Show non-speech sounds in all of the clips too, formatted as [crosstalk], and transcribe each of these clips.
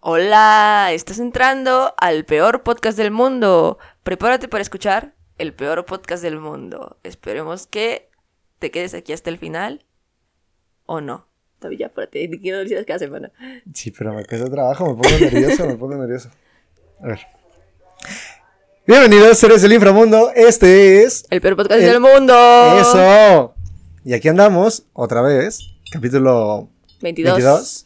Hola, estás entrando al peor podcast del mundo. Prepárate para escuchar el peor podcast del mundo. Esperemos que te quedes aquí hasta el final o no. Todavía, espérate, te quiero decir cada semana. Sí, pero me cuesta trabajo, me pongo nervioso, me pongo nervioso. A ver. Bienvenidos, seres del inframundo. Este es. El peor podcast El- del mundo. ¡Eso! Y aquí andamos, otra vez. Capítulo 22. 22.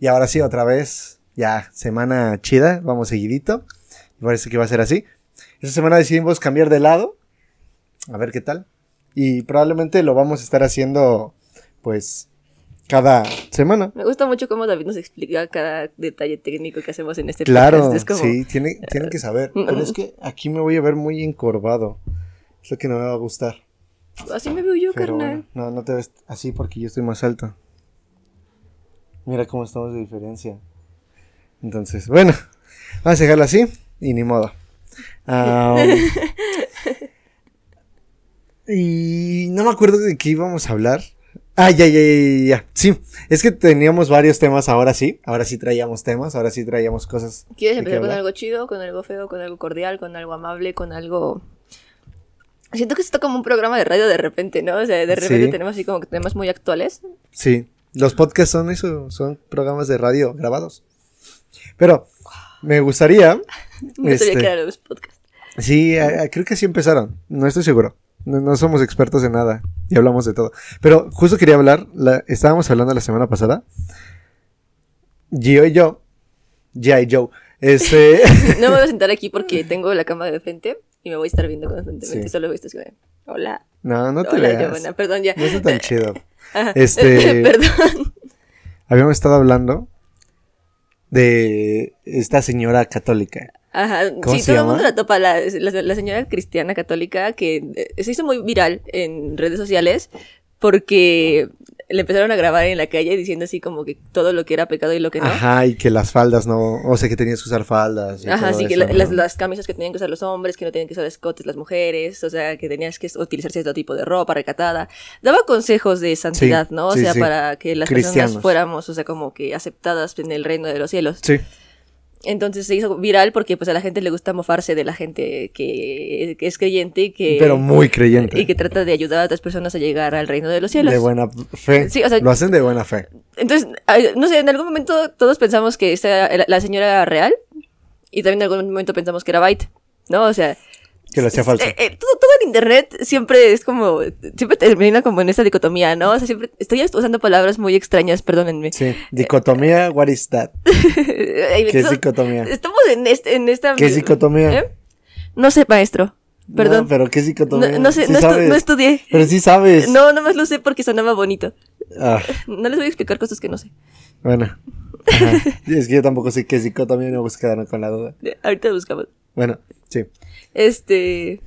Y ahora sí, otra vez. Ya, semana chida, vamos seguidito. Parece que va a ser así. Esta semana decidimos cambiar de lado. A ver qué tal. Y probablemente lo vamos a estar haciendo, pues, cada semana. Me gusta mucho cómo David nos explica cada detalle técnico que hacemos en este Claro, podcast. Es como, sí, tiene, tienen que saber. Pero es que aquí me voy a ver muy encorvado. Es lo que no me va a gustar. así me veo yo, Pero carnal. bueno, no, no te ves así porque yo estoy más alto. Mira cómo estamos de diferencia. Entonces, bueno, vamos a dejarlo así y ni modo. [laughs] Y no me acuerdo de qué íbamos a hablar. Ah, ya, ya, ya, ya. Sí, es que teníamos varios temas ahora sí. Ahora sí traíamos temas, ahora sí traíamos cosas. ¿Quieres empezar con algo chido, con algo feo, con algo cordial, con algo amable, con algo... Siento que esto está como un programa de radio de repente, ¿no? O sea, de repente Sí. tenemos así como que temas muy actuales. Sí, los podcasts son eso, son programas de radio grabados. Pero me gustaría. [laughs] No este, sabía que eran los podcasts. Sí, a- a- creo que así empezaron. No estoy seguro. No, no somos expertos en nada y hablamos de todo. Pero justo quería hablar. la- estábamos hablando la semana pasada. Gio y yo. G.I. Joe. Este. [laughs] No me voy a sentar aquí porque [laughs] tengo la cámara de frente y me voy a estar viendo constantemente. Sí. Solo voy a estar Hola. no, no te Hola, veas. Giovanna. Perdón, ya. No es tan chido. Este- [laughs] Perdón. Habíamos estado hablando de esta señora católica. Ajá. ¿Cómo Sí, se todo el mundo la topa. La, la- la señora cristiana católica que eh, se hizo muy viral en redes sociales porque le empezaron a grabar en la calle diciendo así como que todo lo que era pecado y lo que no. Ajá, y que las faldas no. O sea, que tenías que usar faldas. y Ajá, todo sí, que eso, la- ¿no? las, las camisas que tenían que usar los hombres, que no tenían que usar escotes las mujeres, o sea, que tenías que utilizar cierto tipo de ropa recatada. Daba consejos de santidad, Sí, ¿no? O sí, sea, sí. para que las Cristianos. personas fuéramos, o sea, como que aceptadas en el reino de los cielos. Sí, Entonces se hizo viral porque pues a la gente le gusta mofarse de la gente que, que es creyente y que... pero muy creyente. Y que trata de ayudar a otras personas a llegar al reino de los cielos. De buena fe. Sí, o sea- Lo hacen de buena fe. Entonces, no sé, en algún momento todos pensamos que esta era- la señora era real y también en algún momento pensamos que era Byte, ¿no? O sea, Que lo hacía falso. eh, eh, todo en internet siempre es como, siempre termina como en esta dicotomía, ¿no? O sea, siempre estoy usando palabras muy extrañas, perdónenme. Sí. Dicotomía, what is that? [laughs] ¿Qué es dicotomía? Estamos en, este, en esta... ¿Qué es dicotomía? ¿Eh? No sé, maestro. Perdón. No, pero ¿qué dicotomía? No, no sé, Sí no, estu- no estudié. Pero sí sabes. No, nomás lo sé porque sonaba bonito. Ah, [laughs] No les voy a explicar cosas que no sé. bueno. Ajá. [laughs] Es que yo tampoco sé qué es dicotomía no me quedaron con la duda. Ahorita buscamos. Bueno, sí. Este.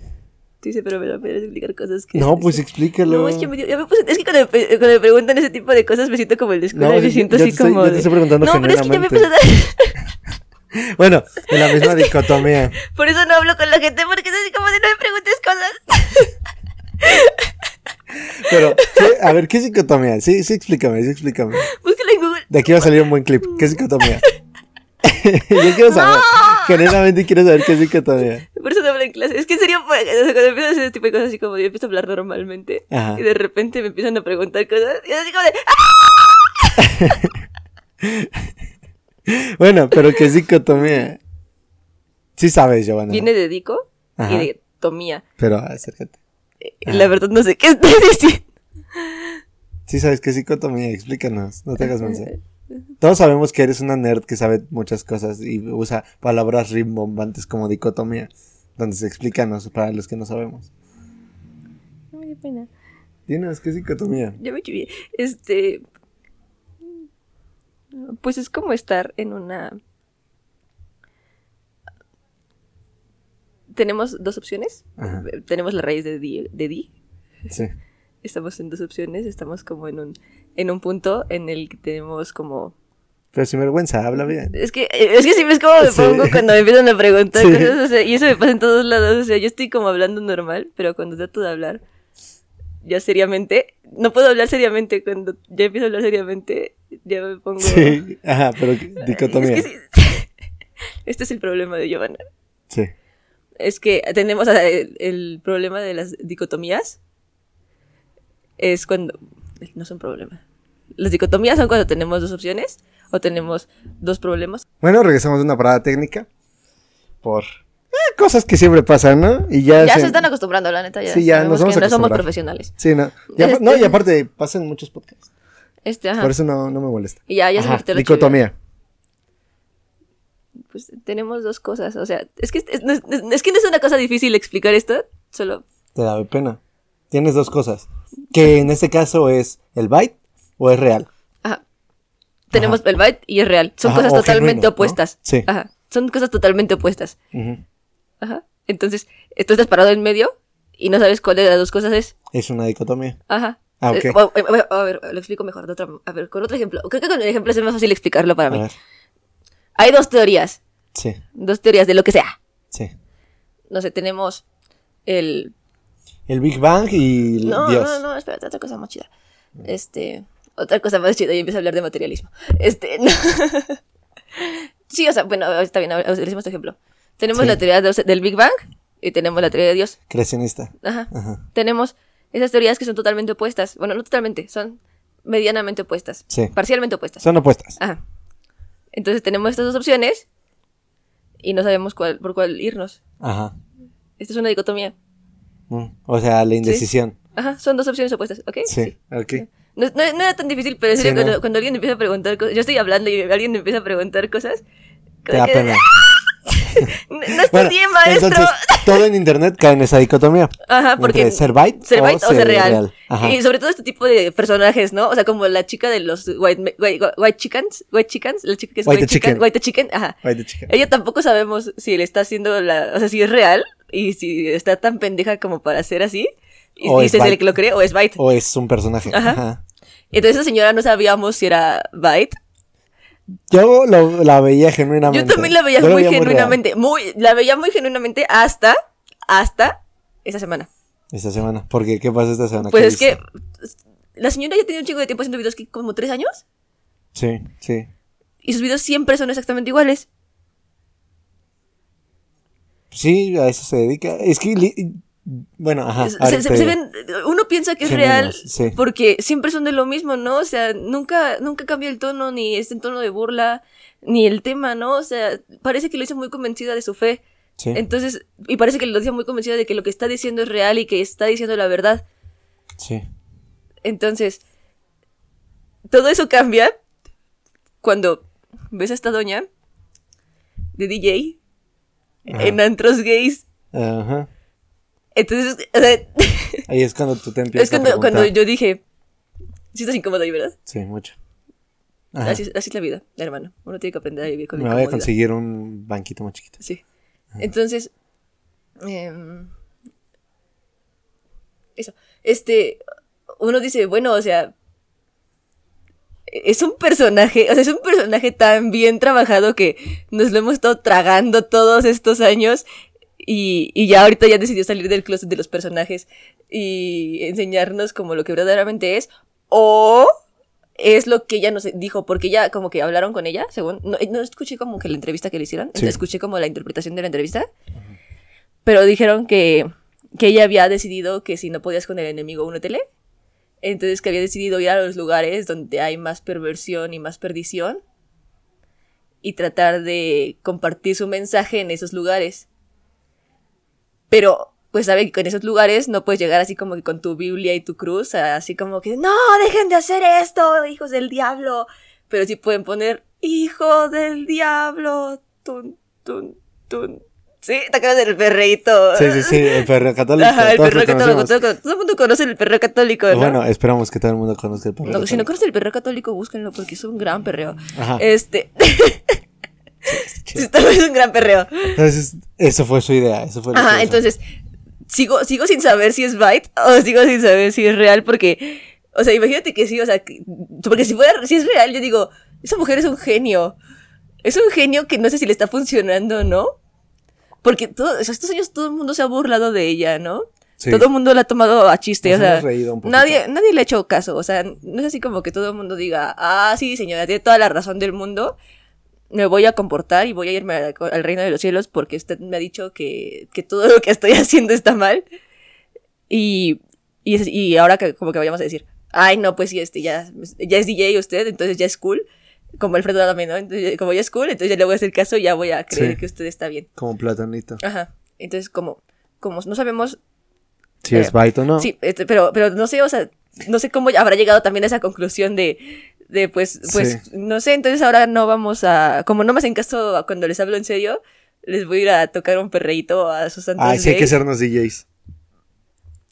Dice, pero me da pena explicar cosas que. No, pues explícalo. No, es que, me ya me puse- es que cuando, me, cuando me preguntan ese tipo de cosas me siento como el de escuela No, y me siento yo así te estoy- como. yo te estoy preguntando no, pero es que ya me a- [laughs] Bueno, en la [laughs] misma dicotomía. [laughs] Por eso no hablo con la gente, porque es así como de no me preguntes cosas. Pero, a ver, ¿qué es dicotomía? Sí, sí, explícame, sí, explícame. Búscalo en Google. De aquí va a salir un buen clip. ¿Qué es dicotomía? Yo quiero saber. Genuinamente quiero saber qué es dicotomía. Por eso no hablo en clase. Es que en serio, pues, cuando empiezo a hacer ese tipo de cosas así como yo empiezo a hablar normalmente Ajá. y de repente me empiezan a preguntar cosas y así como de. ¡Ah! [laughs] Bueno, pero ¿qué es dicotomía? Sí sabes, Giovanna. Viene de dico Ajá. y de tomía. Pero acércate. La verdad no sé qué estoy diciendo. Sí sabes qué es dicotomía, explícanos. No te hagas mensaje. Todos sabemos que eres una nerd que sabe muchas cosas y usa palabras rimbombantes como dicotomía. Entonces explícanos para los que no sabemos. No me dio pena. Dinos, ¿qué es dicotomía? Ya me chivié. Este. Pues es como estar en una. Tenemos dos opciones. Ajá. Tenemos la raíz de di, de di. Sí. Estamos en dos opciones. Estamos como en un, en un punto en el que tenemos como. Pero sin vergüenza, habla bien. Es que, es que sí ves cómo me Sí. pongo cuando me empiezan a preguntar Sí. cosas. o sea, y eso me pasa en todos lados. O sea, yo estoy como hablando normal, pero cuando trato de hablar, ya seriamente. No puedo hablar seriamente cuando ya empiezo a hablar seriamente. Ya me pongo. Sí, ajá, pero dicotomía. Es que sí. [laughs] Este es el problema de Giovanna. Sí. Es que tenemos el, el problema de las dicotomías. Es cuando. No son problema. Las dicotomías son cuando tenemos dos opciones o tenemos dos problemas. Bueno, regresamos de una parada técnica. Por eh, cosas que siempre pasan, ¿no? Y ya, Ya se- se están acostumbrando, la neta. Ya Sí, ya nos vamos que a no somos profesionales. Sí, no. Y Este- No, y aparte pasan muchos podcasts. Este, ajá. Por eso no, no me molesta. Y ya, ya se Ajá, la dicotomía. Pues tenemos dos cosas. O sea, es que, es- es que no es una cosa difícil explicar esto. Solo. Te da pena. Tienes dos cosas. Que en este caso es el byte o es real. Ajá. Tenemos el byte y es real. Son Ajá, cosas totalmente genuino, ¿no? opuestas. Sí. Ajá. Son cosas totalmente opuestas. Ajá. Entonces, tú estás parado en medio y no sabes cuál de las dos cosas es. Es una dicotomía. Ajá. Ah, ok. Eh, eh, a ver, lo explico mejor. de otra- a ver, con otro ejemplo. Creo que con el ejemplo es más fácil explicarlo para mí. Hay dos teorías. Sí, Dos teorías de lo que sea. sí. No sé, tenemos el. El Big Bang y No, Dios. no, no, espérate, otra cosa más chida. Este. Otra cosa más chida y empiezo a hablar de materialismo. Este. [laughs] no. sí, o sea, bueno, está bien, utilicemos este ejemplo. Tenemos Sí. la teoría de- del Big Bang y tenemos la teoría de Dios. Creacionista. Ajá. Ajá. Tenemos esas teorías que son totalmente opuestas. Bueno, no totalmente, son medianamente opuestas. Sí. Parcialmente opuestas. Son opuestas. Ajá. Entonces tenemos estas dos opciones y no sabemos cuál, por cuál irnos. Ajá. Esta es una dicotomía. Mm, O sea, la indecisión. Ajá, son dos opciones opuestas, ¿ok? Sí, ok. No, no- no era tan difícil, pero en Sí, serio, no. cuando, cuando alguien empieza a preguntar cosas, yo estoy hablando y alguien empieza a preguntar cosas. Te da que, pena. [laughs] No, no estudié, maestro. entonces, todo en internet cae en esa dicotomía. Ajá, porque. Ser byte ser o ser ser real. real. Ajá. Y sobre todo este tipo de personajes, ¿no? O sea, como la chica de los white, white, white chickens, white chickens, la chica que es White white, chicken, chicken. white chicken, ajá. De chica. Ella tampoco sabemos si le está haciendo la, o sea, si es real y si está tan pendeja como para ser así. Y, O y es se, le lo cree o es Byte. O es un personaje. Ajá. Ajá. Entonces esa señora no sabíamos si era Byte. Yo lo- la veía genuinamente. Yo también la veía Yo muy genuinamente, muy, la veía muy genuinamente hasta, hasta esa semana. Esta semana. Porque, ¿qué pasa esta semana? Pues ¿Qué es que la señora ya tiene un chingo de tiempo haciendo videos que como tres años Sí, sí. y sus videos siempre son exactamente iguales. Sí, a eso se dedica. Es que. Bueno, ajá. Se- ahorita se- te se digo. ven- uno piensa que es Genuinos, real sí. porque siempre son de lo mismo, ¿no? O sea, nunca, nunca cambia el tono, ni es en tono de burla, ni el tema, ¿no? O sea, parece que lo hizo muy convencida de su fe. Sí. Entonces, y parece que lo dice muy convencida de que lo que está diciendo es real y que está diciendo la verdad. Sí. Entonces, todo eso cambia cuando ves a esta doña de DJ Ajá. en antros gays. Ajá. Entonces, o sea, [laughs] Ahí es cuando tú te empiezas es cuando, a cuando yo dije, sí estás incómodo ahí, ¿verdad? Sí, mucho. Así, es- así es la vida, hermano. Uno tiene que aprender a vivir con Me voy a conseguir un banquito más chiquito. Sí. Entonces, em, eso. Este, uno dice, bueno, o sea, es un personaje, o sea, es un personaje tan bien trabajado que nos lo hemos estado tragando todos estos años y, y ya ahorita ya decidió salir del closet de los personajes y enseñarnos como lo que verdaderamente es o es lo que ella nos dijo, porque ya como que hablaron con ella, según, no, no escuché como que la entrevista que le hicieron, Sí. escuché como la interpretación de la entrevista, pero dijeron que, que ella había decidido que si no podías con el enemigo, únetele. Entonces que había decidido ir a los lugares donde hay más perversión y más perdición y tratar de compartir su mensaje en esos lugares. Pero, pues sabe que con esos lugares no puedes llegar así como que con tu Biblia y tu cruz, así como que, no, dejen de hacer esto, hijos del diablo. Pero sí pueden poner, hijo del diablo, tun, tun, tun. Sí, te acuerdas del perreíto. Sí, sí, sí, el perro católico. Ajá, el perreo católico. Todo, todo el mundo conoce el perreo católico, ¿no? Bueno, esperamos que todo el mundo conozca el perro No, si no católico. conoces el perreo católico, búsquenlo porque es un gran perreo. Ajá. Este. [laughs] Sí, es un gran perreo. Entonces, eso fue su idea. Eso fue Ajá, entonces. Sigo, sigo sin saber si es Byte o sigo sin saber si es real porque. O sea, imagínate que sí, o sea, que- porque si fuera, si es real, yo digo, esa mujer es un genio. Es un genio que no sé si le está funcionando o no. Porque todo, estos años todo el mundo se ha burlado de ella, ¿no? Sí. todo el mundo la ha tomado a chiste, Nos o sea, reído un nadie, nadie le ha hecho caso, o sea, no es así como que todo el mundo diga, ah, sí, señora, tiene toda la razón del mundo, me voy a comportar y voy a irme al, al reino de los cielos porque usted me ha dicho que, que todo lo que estoy [laughs] haciendo está mal. Y, y, ahora que como que vayamos a decir, ay, no, pues sí, este, ya, ya es DJ usted, entonces ya es cool. Como Alfredo Adame, ¿no? Entonces, como ya es cool, entonces ya le voy a hacer caso y ya voy a creer Sí. que usted está bien. Como platonito. Ajá. Entonces, como, como no sabemos Si Eh, es Byte o no. Sí, este, pero, pero no sé, o sea, no sé cómo habrá llegado también a esa conclusión de, de pues, pues, Sí. no sé, entonces ahora no vamos a, como no me hacen caso cuando les hablo en serio, les voy a ir a tocar un perreíto a sus santos Ay, sí hay que sernos DJs.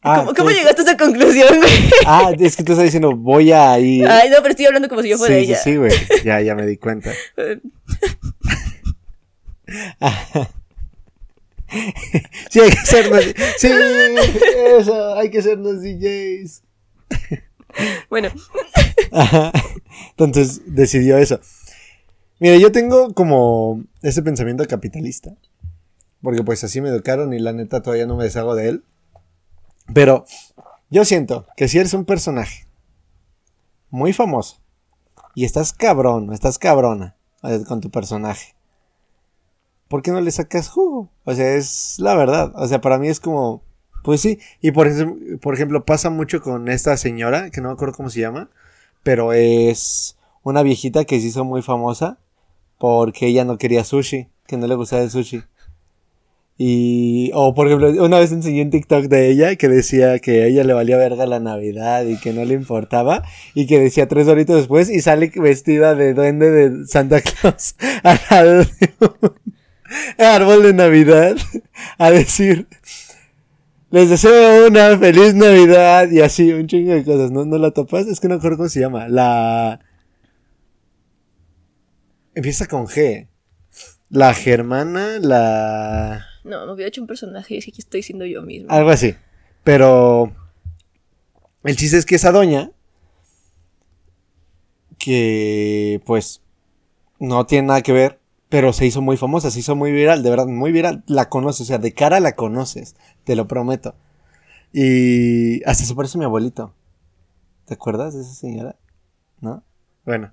¿Cómo, cómo tú- llegaste a esa conclusión, güey? Ah, es que tú estás diciendo, voy a ir. Ay, no, pero estoy hablando como si yo fuera sí, ella. sí, sí, güey. Ya, ya me di cuenta. [laughs] [laughs] Sí, hay que sernos. Sí, eso, hay que sernos DJs. [laughs] Bueno, Ajá. Entonces decidió eso. Mire, yo tengo como ese pensamiento capitalista. Porque pues así me educaron y la neta todavía no me deshago de él. Pero yo siento que si eres un personaje muy famoso y estás cabrón, estás cabrona eh, con tu personaje, ¿por qué no le sacas jugo? O sea, es la verdad. O sea, para mí es como, pues sí. Y por, por ejemplo, pasa mucho con esta señora, que no me acuerdo cómo se llama, pero es una viejita que se hizo muy famosa porque ella no quería sushi, que no le gustaba el sushi. Y, o por ejemplo, una vez enseñé un TikTok de ella que decía que a ella le valía verga la Navidad y que no le importaba. Y que decía tres horitos después y sale vestida de duende de Santa Claus [laughs] al lado de un árbol de Navidad a decir, les deseo una feliz Navidad y así, un chingo de cosas. ¿No, no la topas? Es que no me acuerdo cómo se llama. La... Empieza con G. La germana, la... no, me hubiera hecho un personaje, es que estoy siendo yo mismo. Algo así. Pero el chiste es que esa doña, que pues no tiene nada que ver, pero se hizo muy famosa, se hizo muy viral, de verdad, muy viral. La conoces, o sea, de cara la conoces, te lo prometo. Y hasta se parece a mi abuelito. ¿Te acuerdas de esa señora? ¿No? Bueno.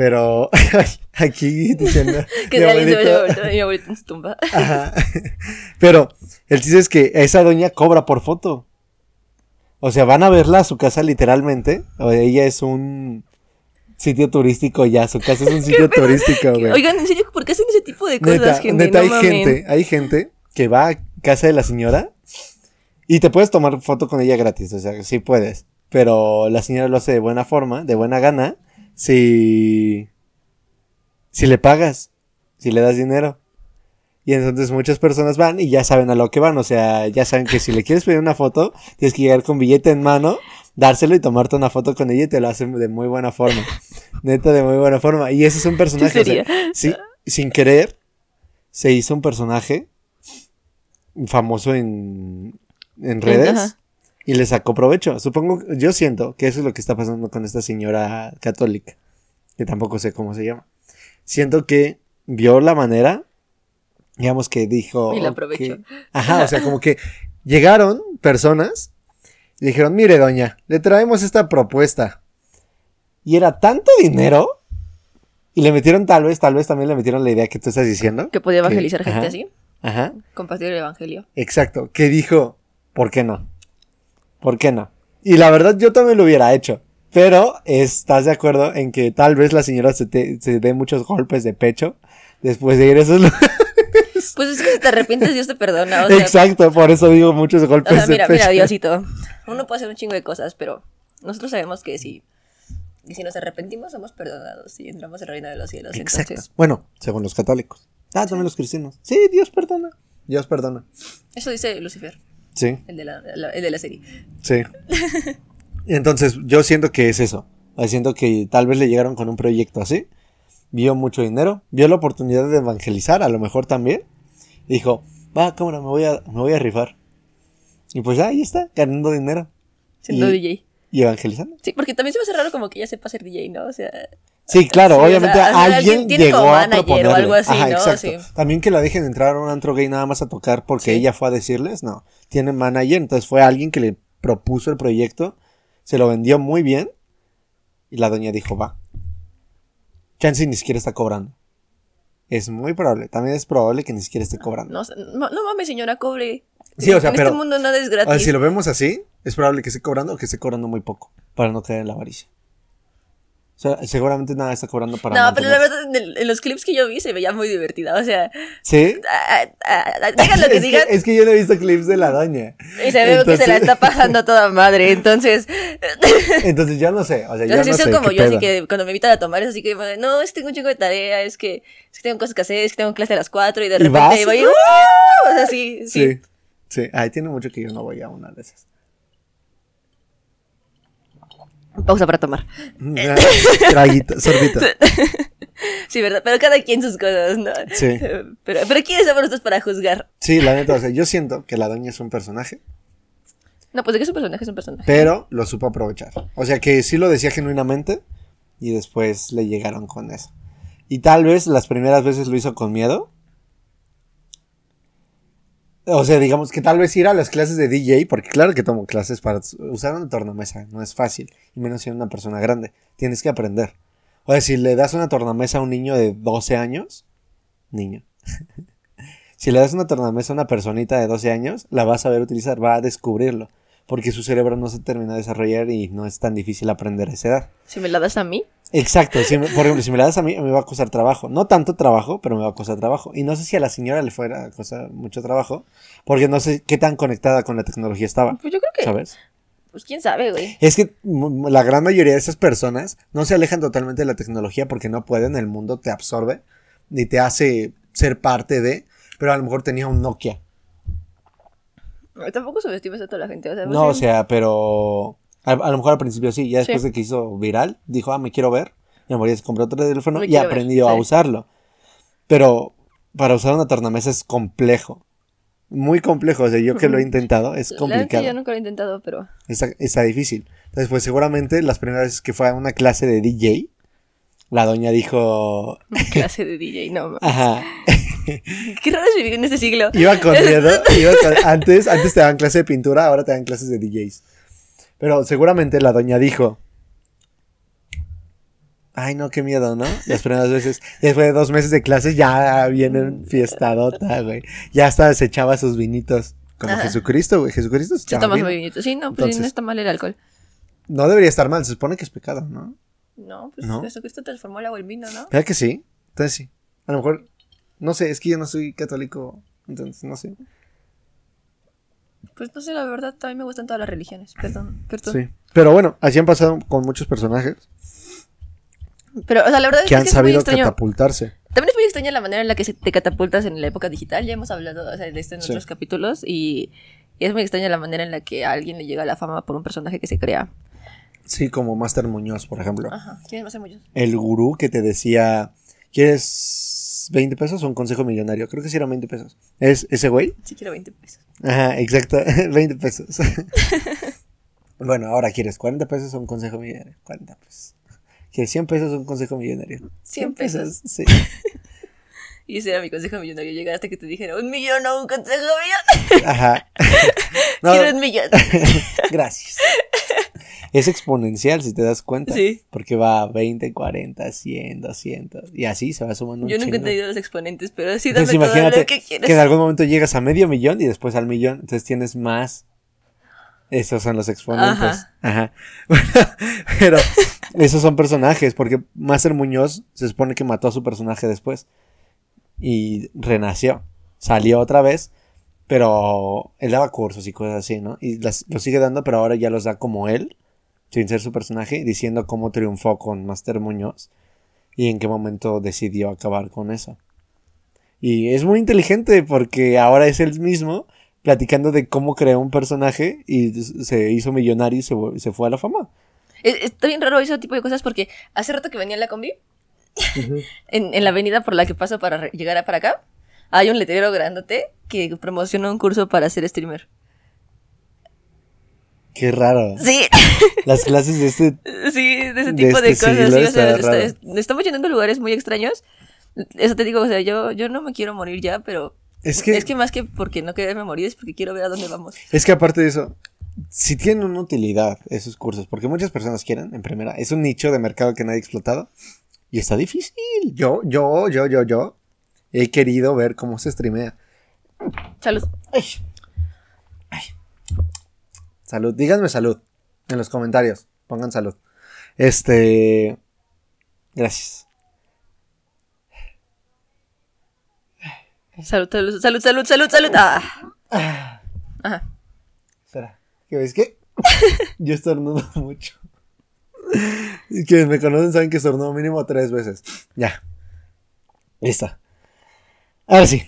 Pero [laughs] aquí diciendo... [laughs] que mi abuelito- mi abuelito en su tumba. [laughs] Ajá. Pero el chiste es que esa doña cobra por foto. O sea, van a verla a su casa literalmente. O ella es un sitio turístico ya. Su casa es un sitio turístico, güey. Oigan, en serio, ¿por qué hacen ese tipo de cosas, Neta, gente? neta, No hay mamen. gente, hay gente que va a casa de la señora y te puedes tomar foto con ella gratis. O sea, sí puedes. Pero la señora lo hace de buena forma, de buena gana. Si. Si le pagas. Si le das dinero. Y entonces muchas personas van y ya saben a lo que van. O sea, ya saben que si le quieres pedir una foto, tienes que llegar con billete en mano, dárselo y tomarte una foto con ella y te lo hacen de muy buena forma. Neta, de muy buena forma. Y ese es un personaje. o sea, sí, sin querer, se hizo un personaje famoso en, en redes Ajá. Y le sacó provecho. Supongo, yo siento que eso es lo que está pasando con esta señora católica, que tampoco sé cómo se llama. Siento que vio la manera, digamos que dijo... Y la aprovechó. Ajá, o sea, como que llegaron personas y dijeron, mire doña, le traemos esta propuesta. Y era tanto dinero. Y le metieron tal vez, tal vez también le metieron la idea que tú estás diciendo. Que podía evangelizar gente ajá. así. Ajá, Compartir el evangelio. exacto. Que dijo, ¿por qué no? ¿Por qué no? Y la verdad yo también lo hubiera hecho. Pero estás de acuerdo en que tal vez la señora se, te- se dé muchos golpes de pecho después de ir a esos lugares. [laughs] Pues es que si te arrepientes, Dios te perdona. O sea, Exacto, por eso digo muchos o golpes sea, mira, de pecho. mira, Diosito. Uno puede hacer un chingo de cosas, pero nosotros sabemos que si, y si nos arrepentimos, somos perdonados y entramos al reino de los cielos. Exacto. Entonces, Bueno, según los católicos. Ah, también los cristianos. Sí, Dios perdona. Dios perdona. eso dice Lucifer, Sí, el de la, la- el de la serie. sí. [laughs] Entonces yo siento que es eso. Siento que tal vez le llegaron con un proyecto así. Vio mucho dinero. Vio la oportunidad de evangelizar, a lo mejor también. Dijo, va, cámara, me voy a, me voy a rifar. Y pues ya, ahí está, ganando dinero. Siendo Y- DJ. Y evangelizando. Sí, porque también se me hace raro como que ella sepa ser DJ, ¿no? O sea, Sí, claro, Sí, o obviamente o sea, alguien, llegó a manager o proponerle. algo así, Ajá, ¿no? exacto. Sí. También que la dejen entrar a un antro gay nada más a tocar porque Sí. ella fue a decirles, no. Tiene manager, entonces fue alguien que le propuso el proyecto, se lo vendió muy bien y la doña dijo, va. Chance ni siquiera está cobrando. Es muy probable, también es probable que ni siquiera esté cobrando. No, no, no mames, señora, cobre. Sí, o sea, en pero- este mundo nada es O gratis. sea, si lo vemos así, es probable que esté cobrando o que esté cobrando muy poco para no caer en la avaricia. O sea, seguramente nada está cobrando para no, pero la verdad, en, los clips que yo vi se veía muy divertida. O sea, ¿Sí? ah, ah, ah, digan lo que [laughs] es, digan. Que, es que yo no he visto clips de la doña. Y se ve que se la está [laughs] pasando a toda madre. Entonces, Entonces yo no sé, o sea, yo no son sé como qué yo, así que cuando me invitan a tomar es así que, no, es que tengo un chingo de tarea, es que, es que tengo cosas que hacer, es que tengo clase a las 4 y de ¿Y repente vas? voy, ¡uh! o sea, sí, sí. Sí, sí, ay, tiene mucho que yo no voy a una de esas. Pausa para tomar. Traguito, sorbito. [laughs] Sí, ¿verdad? Pero cada quien sus cosas, ¿no? Sí. Pero, pero ¿quiénes somos nosotros para juzgar? Sí, la neta, o sea, yo siento que la doña es un personaje, No, pues de que es un personaje, es un personaje. pero lo supo aprovechar. O sea, que sí lo decía genuinamente y después le llegaron con eso. Y tal vez las primeras veces lo hizo con miedo. O sea, digamos que tal vez ir a las clases de DJ, porque claro que tomo clases para usar una tornamesa, no es fácil, y menos siendo una persona grande, tienes que aprender. O sea, si le das una tornamesa a un niño de 12 años, niño, [laughs] si le das una tornamesa a una personita de 12 años, la va a saber utilizar, va a descubrirlo, porque su cerebro no se termina de desarrollar y no es tan difícil aprender a esa edad. Si me la das a mí, Exacto, si por ejemplo, si me la das a mí, me va a costar trabajo. No tanto trabajo, pero me va a costar trabajo. Y no sé si a la señora le fuera a costar mucho trabajo, porque no sé qué tan conectada con la tecnología estaba, pues yo creo que, ¿sabes? pues quién sabe, güey. Es que la gran mayoría de esas personas no se alejan totalmente de la tecnología porque no pueden, el mundo te absorbe ni te hace ser parte de, pero a lo mejor tenía un Nokia. Tampoco subestimes a toda la gente, o sea, No, o pues, sea, pero a, a lo mejor al principio sí, ya después Sí. de que hizo viral, dijo, ah, me quiero ver, y a lo mejor ya se compró otro teléfono Me y quiero ver, aprendió a sí. usarlo. Pero para usar una tornamesa es complejo. Muy complejo, o sea, yo que lo he intentado, es complicado. yo nunca lo he intentado, pero... Está, está difícil. Entonces, pues seguramente las primeras veces que fue a una clase de DJ, la doña dijo, clase de DJ, no. [laughs] ajá, [laughs] Qué raro es vivir en este siglo. iba con [laughs] miedo, iba con- antes, antes te daban clase de pintura, ahora te dan clases de DJs. Pero seguramente la doña dijo, ay no, qué miedo, ¿no? Las primeras veces, después de dos meses de clases ya vienen fiestadota, güey. Ya hasta se echaba sus vinitos. Como Ajá. Jesucristo, güey. Jesucristo se Sí, echaba muy bien. Sí, no, pues Entonces- no está mal el alcohol. No debería estar mal, se supone que es pecado, ¿no? No, pues ¿No? Jesucristo transformó el agua en vino, ¿no? ¿Verdad que sí? Entonces sí. A lo mejor, no sé, es que yo no soy católico, entonces no sé. Pues no sé, la verdad, mí me gustan todas las religiones. Perdón, perdón. Sí. Pero bueno, así han pasado con muchos personajes Pero, o sea, la verdad es que que han sí es sabido catapultarse. También es muy extraña la manera en la que se te catapultas en la época digital. Ya hemos hablado o sea, de esto en Sí. otros capítulos. Y, y es muy extraña la manera en la que a alguien le llega la fama por un personaje que se crea. Sí, como Master Muñoz, por ejemplo. Ajá. ¿Quién más hay muchos? El gurú que te decía, ¿quieres 20 pesos o un consejo millonario? Creo que sí eran 20 pesos. ¿Es ese güey? Sí, quiero 20 pesos. Ajá, exacto, [laughs] 20 pesos. [laughs] bueno, ahora quieres 40 pesos o un consejo millonario. 40 pesos. ¿Quieres 100 pesos o un consejo millonario? 100 pesos. Sí. Y ese era mi consejo millonario. Llegar hasta que te dijera un millón o un consejo millonario. Ajá. [laughs] No, Quiero un millón. [laughs] gracias. Es exponencial si te das cuenta. Sí. Porque va 20, 40, 100, 200. Y así se va sumando un Yo nunca he entendido los exponentes, pero sí Entonces dame todo imagínate lo que que, quieras. en algún momento llegas a medio millón y después al millón. Entonces tienes más. Esos son los exponentes. Ajá. Ajá. [laughs] Bueno, pero esos son personajes. Porque Master Muñoz se supone que mató a su personaje después. Y renació. Salió otra vez. Pero él daba cursos y cosas así, ¿no? Y las, los sigue dando, pero ahora ya los da como él. Sin ser su personaje. Diciendo cómo triunfó con Master Muñoz. Y en qué momento decidió acabar con eso. Y es muy inteligente porque ahora es él mismo platicando de cómo creó un personaje y se hizo millonario y se, se fue a la fama. Es- Está bien raro ese tipo de cosas porque hace rato que venía en la combi, [laughs] en, en la avenida por la que paso para llegar a para acá, hay un letrero grandote que promociona un curso para ser streamer. Qué raro. Sí, [laughs] Las clases de este. [laughs] sí, de ese tipo de, este cosas. sí, o sea, está estamos yendo a lugares muy extraños. Eso te digo, o sea, yo, yo no me quiero morir ya, pero Es que, es que más que porque no quererme morir es porque quiero ver a dónde vamos. es que aparte de eso, si tienen una utilidad esos cursos, porque muchas personas quieren, en primera, es un nicho de mercado que nadie ha explotado y está difícil. Yo, yo, yo, yo, yo he querido ver cómo se streamea. Salud. Ay. Ay. Salud, díganme salud en los comentarios. Pongan salud. Este. Gracias. Salud, salud, salud, salud, salud, salud. Ah. Ah, Ajá. espera. ¿Qué ves qué? [laughs] Yo estornudo mucho. [laughs] Y Quienes me conocen saben que estornudo mínimo tres veces. Ya. Listo. Ahora sí.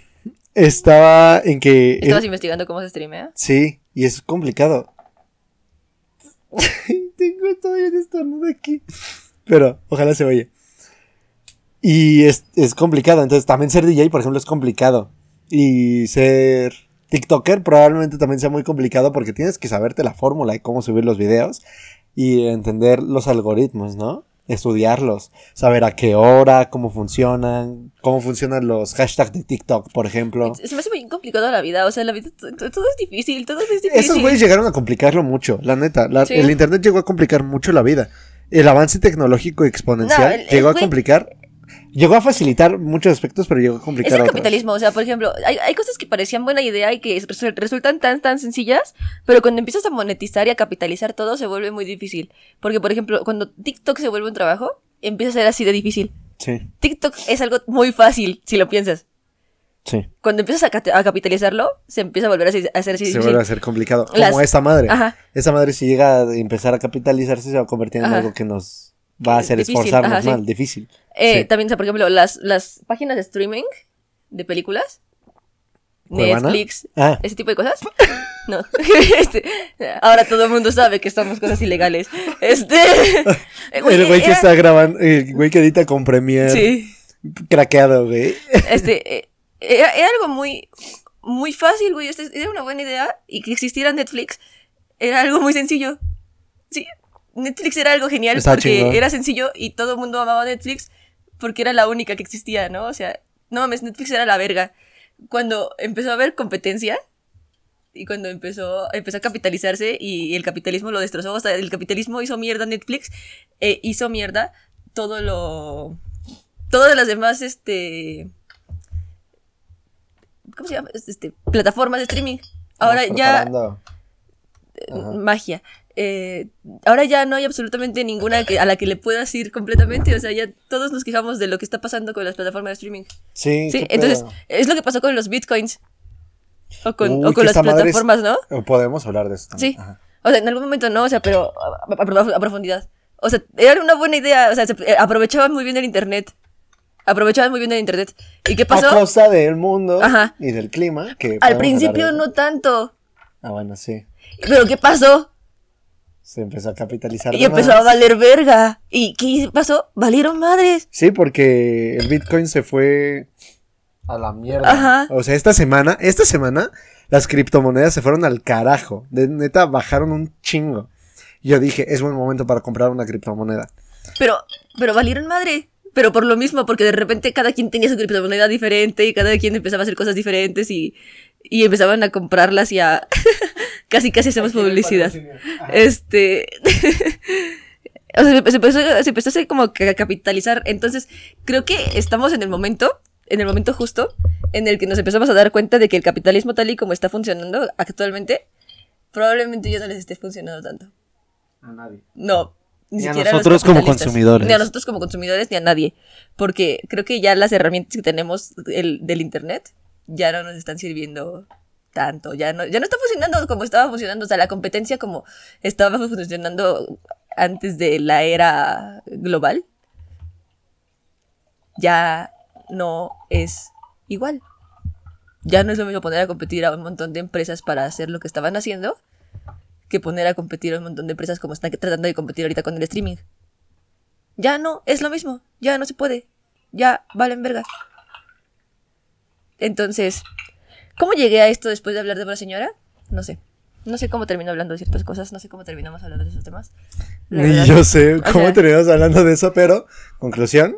Estaba en que. ¿Estabas investigando cómo se streamea? Sí, y es complicado. [laughs] Tengo todavía un estornudo aquí. Pero ojalá se oye. Y es, es complicado. Entonces, también ser DJ, por ejemplo, es complicado. Y ser TikToker probablemente también sea muy complicado porque tienes que saberte la fórmula de cómo subir los videos y entender los algoritmos, ¿no? Estudiarlos, saber a qué hora, cómo funcionan, cómo funcionan los hashtags de TikTok, por ejemplo. Se me hace muy complicado la vida, o sea, la vida, todo es difícil, todo es difícil. Esos güeyes llegaron a complicarlo mucho, la neta. La- Sí. El internet llegó a complicar mucho la vida. El avance tecnológico exponencial No, el- el llegó a complicar. Llegó a facilitar muchos aspectos, pero llegó a Es complicar el otros. capitalismo, o sea, por ejemplo, hay, hay cosas que parecían buena idea y que resu- resultan tan, tan sencillas, pero cuando empiezas a monetizar y a capitalizar todo se vuelve muy difícil. Porque, por ejemplo, cuando TikTok se vuelve un trabajo, empieza a ser así de difícil. Sí, TikTok es algo muy fácil, si lo piensas. sí. Cuando empiezas a, ca- a capitalizarlo, se empieza a volver a, ser así Se vuelve a ser complicado. Como Las- esta madre. Ajá. Esta madre, si llega a empezar a capitalizarse, se va a convertir en Ajá. algo que nos va a hacer Difícil, esforzarnos ajá, sí. Difícil. Eh, Sí. También, o sea, por ejemplo, las, las páginas de streaming de películas, ¿Cuevana? Netflix, Ah, ese tipo de cosas. [laughs] No. [laughs] Este, ahora todo el mundo sabe que estamos cosas ilegales. Este. [laughs] el güey que está grabando, el güey que edita con Premiere. Sí. Craqueado, güey. Este. eh, Era, era algo muy. Muy fácil, güey. Este, era una buena idea. Y que existiera Netflix era algo muy sencillo. Sí. Netflix era algo genial Está porque era sencillo y todo el mundo amaba Netflix porque era la única que existía, ¿no? O sea, no mames, Netflix era la verga. Cuando empezó a haber competencia y cuando empezó, empezó a capitalizarse y el capitalismo lo destrozó, o sea, el capitalismo hizo mierda Netflix, eh, hizo mierda todo lo... Todas las demás, este... ¿Cómo se llama? Este, plataformas de streaming. Ahora ya magia. Eh, ahora ya no hay absolutamente ninguna que, a la que le puedas ir completamente. O sea, ya todos nos quejamos de lo que está pasando con las plataformas de streaming. Sí, Sí, entonces pedo. es lo que pasó con los bitcoins. O con, Uy, o con las es- plataformas, ¿no? Podemos hablar de eso también. Sí. Ajá. O sea, en algún momento no, o sea, pero a, a- a profundidad. O sea, era una buena idea. O sea, se, eh, aprovechaban muy bien el internet. Aprovechaban muy bien el internet. ¿Y qué A pasó? costa del mundo Ajá. y del clima. Que Al principio no tanto. Ah, bueno, sí. Pero ¿qué pasó? Se empezó a capitalizar. Y empezó a valer verga. ¿Y qué pasó? Valieron madres. Sí, porque el Bitcoin se fue a la mierda. Ajá. O sea, esta semana, esta semana, las criptomonedas se fueron al carajo. De neta, bajaron un chingo. Yo dije, es buen momento para comprar una criptomoneda. Pero, pero valieron madre. Pero por lo mismo, porque de repente cada quien tenía su criptomoneda diferente y cada quien empezaba a hacer cosas diferentes y, y empezaban a comprarlas y a... [laughs] casi casi hacemos publicidad. Este... [laughs] o sea, se empezó, se empezó a hacer como que a capitalizar. Entonces, creo que estamos en el momento, en el momento justo, en el que nos empezamos a dar cuenta de que el capitalismo tal y como está funcionando actualmente, probablemente ya no les esté funcionando tanto. A nadie. No. Ni, Ni a siquiera los nosotros como consumidores. Ni a nosotros como consumidores, ni a nadie. Porque creo que ya las herramientas que tenemos el- del Internet ya no nos están sirviendo tanto. Ya no, ya no está funcionando como estaba funcionando. O sea, la competencia como estaba funcionando antes de la era global ya no es igual. Ya no es lo mismo poner a competir a un montón de empresas para hacer lo que estaban haciendo que poner a competir a un montón de empresas como están tratando de competir ahorita con el streaming. Ya no, es lo mismo, ya no se puede, ya valen verga. Entonces, ¿cómo llegué a esto después de hablar de una señora? No sé. No sé cómo termino hablando de ciertas cosas, no sé cómo terminamos hablando de esos temas. La Ni verdad. yo sé cómo sea- terminamos hablando de eso, pero conclusión,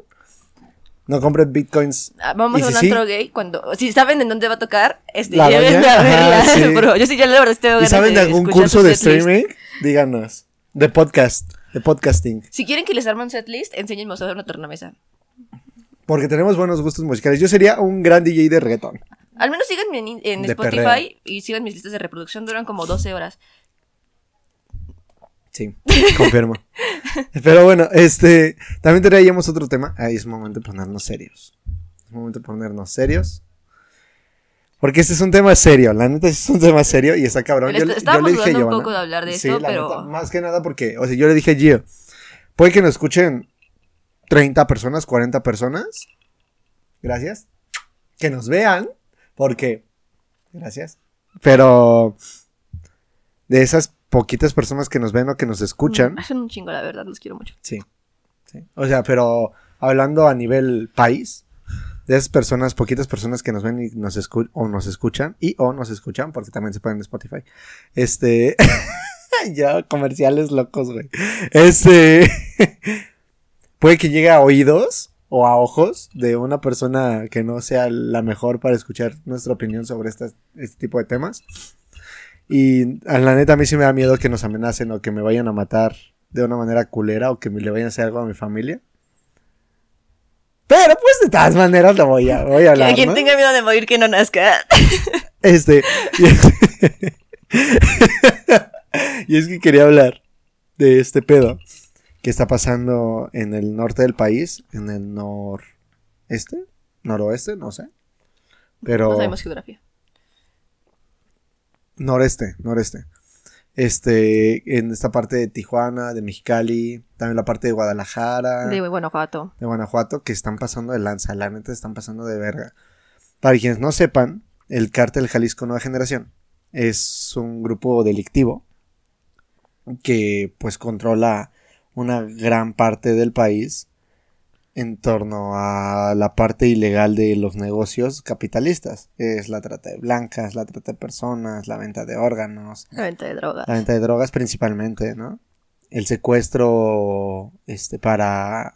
no compren bitcoins. Ah, Vamos ¿Y a si un sí? antro gay cuando. Si saben en dónde va a tocar, este, La llévenme doña, a verla. ajá, sí. [laughs] bro. Yo sí ya la verdad tengo ¿Y saben de algún curso de streaming? Díganos. De podcast, de podcasting. Si quieren que les arme un setlist, enséñenme a usar una tornamesa. Porque tenemos buenos gustos musicales. Yo sería un gran DJ de reggaetón. Al menos síganme en, Spotify perreo. y sigan mis listas de reproducción, duran como 12 horas. Sí, confirmo. [laughs] Pero bueno, este, también traíamos otro tema. Ahí es momento de ponernos serios. Es momento de ponernos serios. Porque este es un tema serio, la neta es un tema serio y está cabrón. Le- estábamos le dije dudando un poco de hablar de Sí, esto, la pero- neta, más que nada porque, o sea, yo le dije a Gio, puede que nos escuchen 30 personas, 40 personas. Gracias. Que nos vean, porque, gracias. Pero de esas poquitas personas que nos ven o que nos escuchan, Hacen un chingo, la verdad, los quiero mucho. Sí, sí. O sea, pero hablando a nivel país, de esas personas, poquitas personas que nos ven y nos escu- o nos escuchan, y o nos escuchan, porque también se pueden en Spotify. Este. [laughs] ya, comerciales locos, güey. Este. [laughs] puede que llegue a oídos o a ojos de una persona que no sea la mejor para escuchar nuestra opinión sobre estas- este tipo de temas. Y a la neta a mí sí me da miedo que nos amenacen o que me vayan a matar de una manera culera o que me le vayan a hacer algo a mi familia. Pero pues de todas maneras lo voy a, voy a hablar. Que quien ¿no? tenga miedo de morir que no nazca. [laughs] Este. [laughs] y es que quería hablar de este pedo que está pasando en el norte del país, en el noreste, noroeste, no sé. Pero. No sabemos geografía. Noreste, noreste. Este, en esta parte de Tijuana, de Mexicali, también la parte de Guadalajara, De de, Guanajuato. Guanajuato, que están pasando de lanza, la neta están pasando de verga. Para quienes no sepan, el cártel Jalisco Nueva Generación es un grupo delictivo que pues controla una gran parte del país en torno a la parte ilegal de los negocios capitalistas. Es la trata de blancas, la trata de personas, la venta de órganos, La venta de drogas. la venta de drogas principalmente, ¿no? El secuestro este, para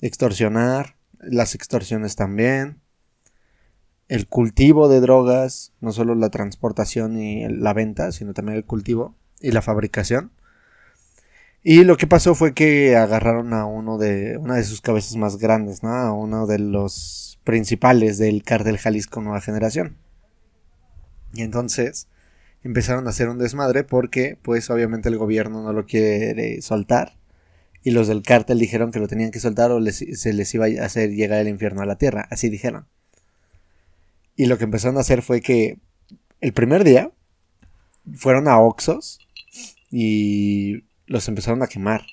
extorsionar, las extorsiones también, el cultivo de drogas, no solo la transportación y la venta, sino también el cultivo y la fabricación. Y lo que pasó fue que agarraron a uno de una de sus cabezas más grandes, ¿no? A uno de los principales del cártel Jalisco Nueva Generación. Y entonces empezaron a hacer un desmadre porque pues obviamente el gobierno no lo quiere soltar y los del cártel dijeron que lo tenían que soltar o se les iba a hacer llegar el infierno a la tierra, así dijeron. Y lo que empezaron a hacer fue que el primer día fueron a Oxos y los empezaron a quemar.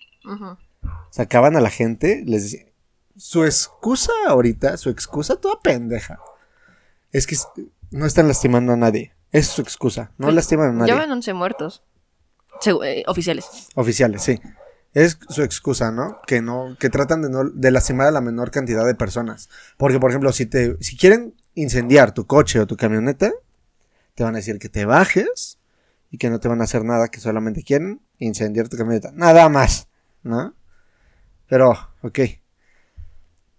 Sacaban a la gente, les decían, su excusa ahorita, su excusa toda pendeja, es que no están lastimando a nadie. Es su excusa, no lastiman a nadie. Ya van 11 muertos. Segu- eh, oficiales. Oficiales, sí. Es su excusa, ¿no? Que no, que tratan de no, de lastimar a la menor cantidad de personas. Porque, por ejemplo, si te, si quieren incendiar tu coche o tu camioneta, te van a decir que te bajes y que no te van a hacer nada, que solamente quieren incendiar tu camioneta. Nada más, ¿no? Pero, ok.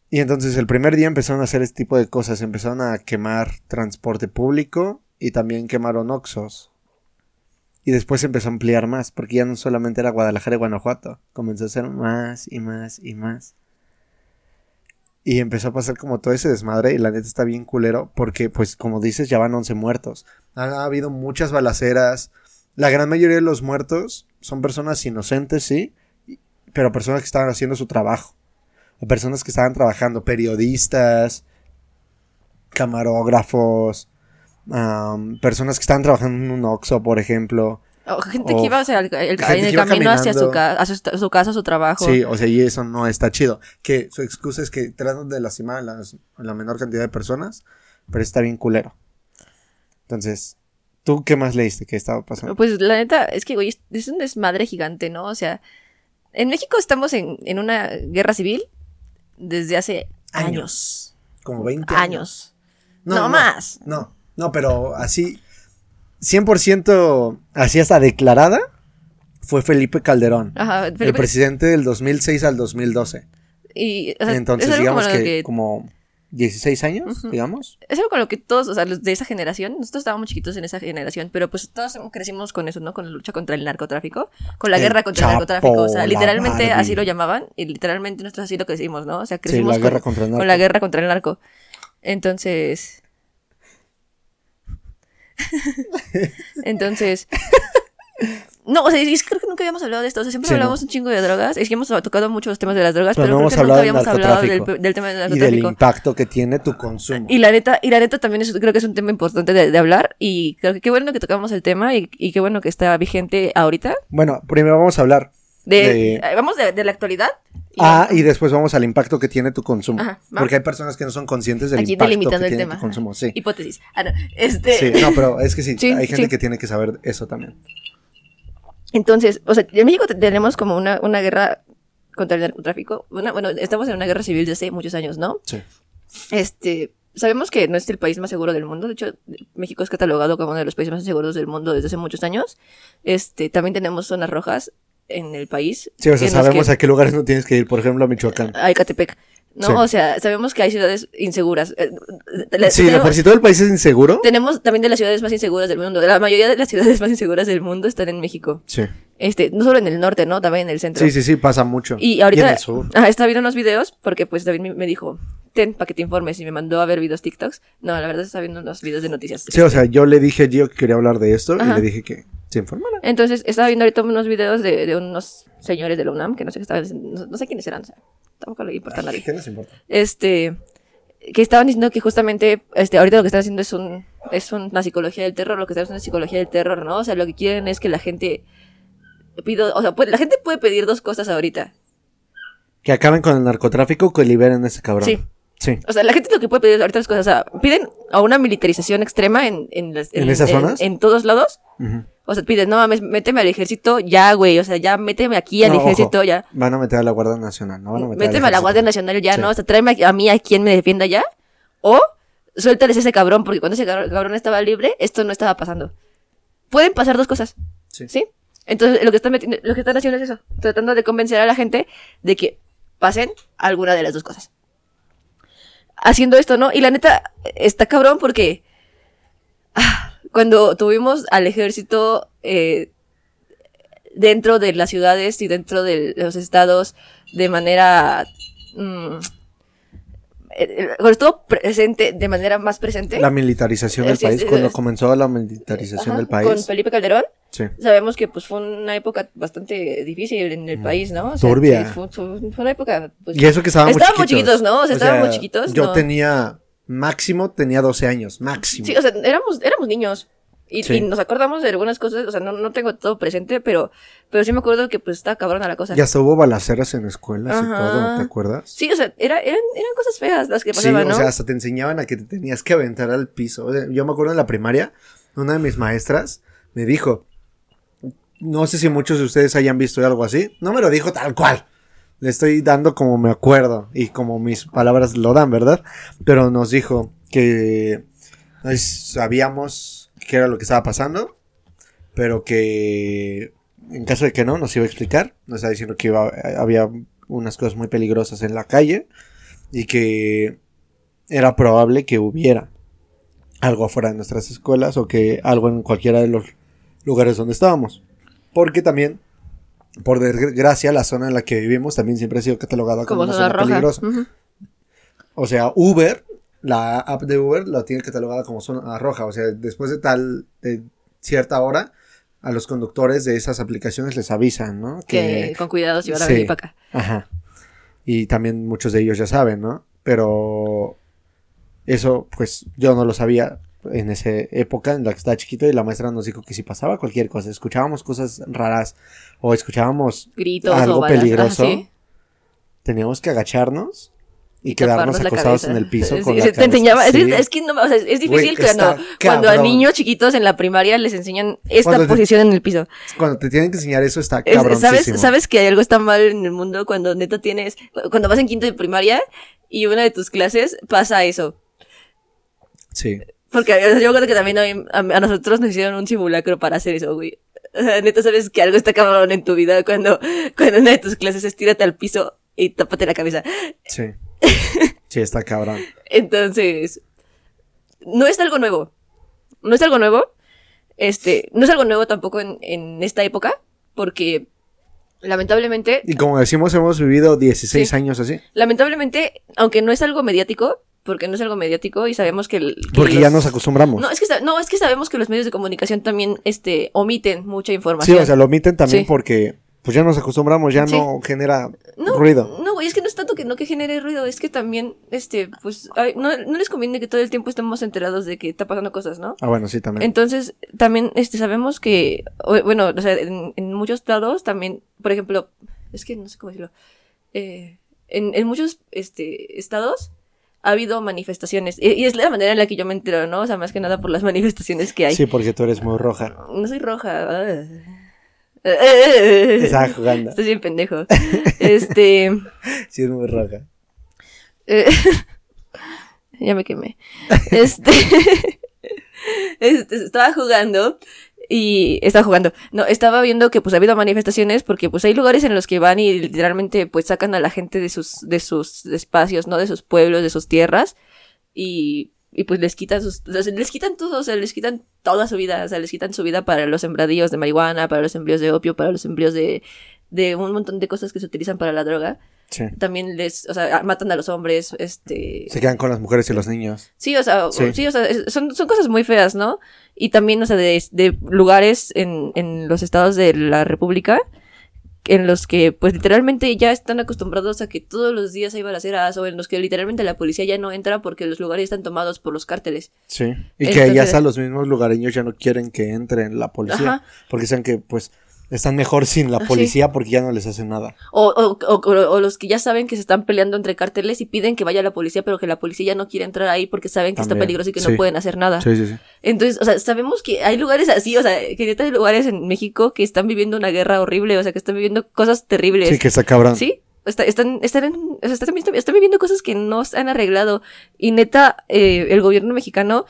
Y entonces el primer día empezaron a hacer este tipo de cosas. Empezaron a quemar transporte público y también quemaron Oxos. Y después empezó a ampliar más, porque ya no solamente era Guadalajara y Guanajuato, comenzó a ser más y más y más. Y empezó a pasar como todo ese desmadre y la neta está bien culero, porque pues como dices ya van 11 muertos. Ha habido muchas balaceras. La gran mayoría de los muertos son personas inocentes, sí, pero personas que estaban haciendo su trabajo. O personas que estaban trabajando, periodistas, camarógrafos, am, personas que estaban trabajando en un Oxxo, por ejemplo. O gente O que iba o sea, el- en el camino hacia su, caminando. ca- a su, su casa, su trabajo. Sí, o sea, y eso no está chido. Que su excusa es que tratan de lastimar a, las- a la menor cantidad de personas, pero está bien culero. Entonces, ¿tú qué más leíste que estaba pasando? Pues la neta, es que, güey, es, un desmadre gigante, ¿no? O sea, en México estamos en, en una guerra civil desde hace Años. años. Como 20 años. Años. No, más. No, no, pero así. 100% así hasta declarada fue Felipe Calderón, Ajá, el presidente del 2006 al 2012. y, o sea, Entonces, digamos como que, como 16 años, Ujú. digamos. Es algo con lo que todos, o sea, los de esa generación, nosotros estábamos chiquitos en esa generación, pero pues todos crecimos con eso, ¿no? Con la lucha contra el narcotráfico, con la El guerra contra Chapo, el narcotráfico, o sea, literalmente así lo llamaban y literalmente nosotros así lo crecimos, ¿no? O sea, Sí, crecimos la con, guerra contra el narco. con la guerra contra el narco. Entonces... [laughs] Entonces... No, o sea, es que creo que nunca habíamos hablado de esto. O sea, siempre Sí, hablamos no. un chingo de drogas. Es que hemos tocado mucho los temas de las drogas, Pero pero, no creo que nunca habíamos hablado del, narcotráfico. del tema del Y del narcotráfico. impacto que tiene tu consumo. Y la neta, y la neta también es, creo que es un tema importante de, de hablar. Y creo que qué bueno que tocamos el tema y, y qué bueno que está vigente ahorita. Bueno, primero vamos a hablar. De, De- eh, Vamos de, de la actualidad. Y Ah, y después vamos al impacto que tiene tu consumo. Ajá. Porque hay personas que no son conscientes del Aquí impacto que delimitando el tiene tema. tu consumo. Sí. Hipótesis. Ah, no. Este, Sí, no, pero es que sí, [laughs] Sí, hay gente sí. que tiene que saber eso también. Entonces, o sea, en México te- tenemos como una, una guerra contra el narcotráfico. Una- bueno, estamos en una guerra civil desde hace muchos años, ¿no? Sí. Este, sabemos que no es el país más seguro del mundo. De hecho, México es catalogado como uno de los países más seguros del mundo desde hace muchos años. Este, también tenemos zonas rojas en el país. Sí, o sea, sabemos que- a qué lugares no tienes que ir, por ejemplo, a Michoacán. a Ecatepec. ¿No? Sí. O sea, sabemos que hay ciudades inseguras. Eh, Sí, tenemos, por si todo el país es inseguro. tenemos también de las ciudades más inseguras del mundo. La mayoría de las ciudades [laughs] más inseguras del mundo están en México. Sí. Este, no solo en el norte, ¿no? También en el centro. Sí, sí, sí, pasa mucho. Y ahorita en el sur. [laughs] ajá, estaba viendo unos videos porque pues David me- dijo, ten, para que te informes y me mandó a ver videos TikToks. No, la verdad estaba viendo unos videos de noticias. Sí, o sea, yo le dije a Gio que quería hablar de esto Ajá. y le dije que se. Entonces, estaba viendo ahorita unos videos de, de unos señores de la UNAM, que no sé qué estaban no, no sé quiénes eran, o sea, tampoco le importa a nadie. ¿Qué nos importa? este que estaban diciendo que justamente este ahorita lo que están haciendo es un es una psicología del terror lo que están haciendo es psicología del terror no o sea lo que quieren es que la gente pido o sea puede- la gente puede pedir dos cosas ahorita Que acaben con el narcotráfico, que liberen a ese cabrón. Sí. Sí. o sea la gente lo que puede pedir ahorita es cosas o sea piden a una militarización extrema en en, las- ¿En esas zonas? en, todos lados Ujú. O sea piden no mames méteme al ejército ya güey o sea ya méteme aquí al No, ojo, ejército ya Van a meter a la Guardia Nacional, no van a meter Méteme a la. Guardia Nacional ya, Sí. ¿no? O sea, tráeme a mí a quien me defienda ya. O suéltales ese cabrón, porque cuando ese cabr- cabrón estaba libre, esto no estaba pasando. Pueden pasar dos cosas, Sí. ¿sí? Entonces, lo que están metiendo, lo que están haciendo es eso, tratando de convencer a la gente de que pasen alguna de las dos cosas. Haciendo esto, ¿no? Y la neta, está cabrón porque ah, cuando tuvimos al ejército eh, dentro de las ciudades y dentro de los estados de manera... mm, eh, eh, cuando estuvo presente, de manera más presente. La militarización del Sí, país, sí, cuando comenzó la militarización Ajá, del Con país. Felipe Calderón. Sí. Sabemos que pues fue una época bastante difícil en el país, ¿no? O sea, Turbia. fue, fue- una época... Pues, Y eso que estábamos, Estábamos chiquitos, ¿no? O sea, estábamos chiquitos, Yo no. tenía, máximo, tenía 12 años, máximo. Sí, o sea, éramos, éramos niños. Y, Sí. y nos acordamos de algunas cosas, o sea, no, no tengo todo presente, pero, pero sí me acuerdo que pues estaba cabrona la cosa. Ya hasta hubo balaceras en escuelas y todo, ¿no te acuerdas? Sí, o sea, era, eran, eran cosas feas las que Sí, pasaban, o ¿no? sea, hasta te enseñaban a que te tenías que aventar al piso. O sea, yo me acuerdo en la primaria, una de mis maestras me dijo, no sé si muchos de ustedes hayan visto algo así, no me lo dijo tal cual. Le estoy dando como me acuerdo y como mis palabras lo dan, ¿verdad? Pero nos dijo que pues, sabíamos qué era lo que estaba pasando, pero que en caso de que no, nos iba a explicar. Nos estaba diciendo que había unas cosas muy peligrosas en la calle y que era probable que hubiera algo afuera de nuestras escuelas o que algo en cualquiera de los lugares donde estábamos. Porque también, por desgracia, la zona en la que vivimos también siempre ha sido catalogada como, Como una zona roja. peligrosa. O sea, Uber, la app de Uber, la tiene catalogada como zona roja. O sea, después de tal, de cierta hora, a los conductores de esas aplicaciones les avisan, ¿no? Que con cuidado si van a sí. venir para acá. Ajá. Y también muchos de ellos ya saben, ¿no? Pero eso, pues yo no lo sabía en esa época en la que estaba chiquito y la maestra nos dijo que si pasaba cualquier cosa, escuchábamos cosas raras o escuchábamos Gritos algo o peligroso, sí. teníamos que agacharnos y, Y quedarnos acostados cabeza. en el piso Sí, con sí, la te cabeza. enseñaba, es, Sí. es que no, o sea, es difícil Güey, cuando, a niños chiquitos en la primaria les enseñan esta te- posición en el piso. Cuando te tienen que enseñar eso está Es- cabrón. ¿sabes, ¿Sabes que algo está mal en el mundo cuando neta tienes, cuando vas en quinto de primaria y una de tus clases pasa eso? Sí. Porque o sea, yo me acuerdo que también a, nosotros nos hicieron un simulacro para hacer eso, güey. O sea, neta, sabes que algo está cabrón en tu vida cuando, cuando en una de tus clases es tírate al piso y tápate la cabeza. Sí. [laughs] Sí, está cabrón. Entonces, no es algo nuevo. No es algo nuevo. Este, no es algo nuevo tampoco en, en esta época, porque lamentablemente, Y como decimos, hemos vivido 16 Sí. años así. lamentablemente, aunque no es algo mediático, porque no es algo mediático y sabemos que, el- que Porque los- ya nos acostumbramos. No, es que no, es que sabemos que los medios de comunicación también este omiten mucha sí, información. o sea, lo omiten también Sí. porque pues ya nos acostumbramos, ya Sí. no genera No, ruido. No, güey, es que no es tanto que no que genere ruido, es que también, este, pues, ay, no, no les conviene que todo el tiempo estemos enterados de que está pasando cosas, ¿no? Ah, bueno, sí, también. Entonces, también, este, sabemos que, bueno, o sea, en, en muchos lados también, por ejemplo, es que no sé cómo decirlo, eh, en, en muchos, este, estados ha habido manifestaciones, y, es la manera en la que yo me entero, ¿no? O sea, más que nada por las [laughs] manifestaciones que hay. Sí, porque tú eres muy roja. No soy roja. [laughs] Estaba jugando. Estoy bien pendejo. Este. [laughs] Sí, es muy roja. eh, ya me quemé. Este. este, estaba jugando. Y estaba jugando. No, estaba viendo que pues ha habido manifestaciones porque pues hay lugares en los que van y literalmente pues sacan a la gente de sus, de sus espacios, ¿no? De sus pueblos, de sus tierras. Y, y pues les quitan sus, les quitan todo, o sea, les quitan toda su vida, o sea, les quitan su vida para los sembradíos de marihuana, para los embrios de opio, para los embrios de, de un montón de cosas que se utilizan para la droga. Sí. También les, o sea, matan a los hombres, este... Se quedan con las mujeres y los niños. Sí, o sea, Sí. sí, o sea, son, son cosas muy feas, ¿no? Y también, o sea, de, de lugares en, en los estados de la República en los que, pues, literalmente ya están acostumbrados a que todos los días hay balaceras o en los que literalmente la policía ya no entra porque los lugares están tomados por los cárteles. Sí. Y que ya Entonces- hasta los mismos lugareños ya no quieren que entren la policía. Ajá. Porque saben que, pues, están mejor sin la Sí. policía porque ya no les hacen nada. O, o, o, o- o los que ya saben que se están peleando entre cárteles y piden que vaya la policía, pero que la policía ya no quiere entrar ahí porque saben que está peligroso y que sí. no pueden hacer nada. Sí, sí, sí. Entonces, o sea, sabemos que hay lugares así, o sea, que neta hay lugares en México que están viviendo una guerra horrible, o sea, que están viviendo cosas terribles. Sí, que está cabrón. ¿Sí? Está- están, están, en- o sea, están, están- viviendo cosas que no se han arreglado. Y neta, eh, el gobierno mexicano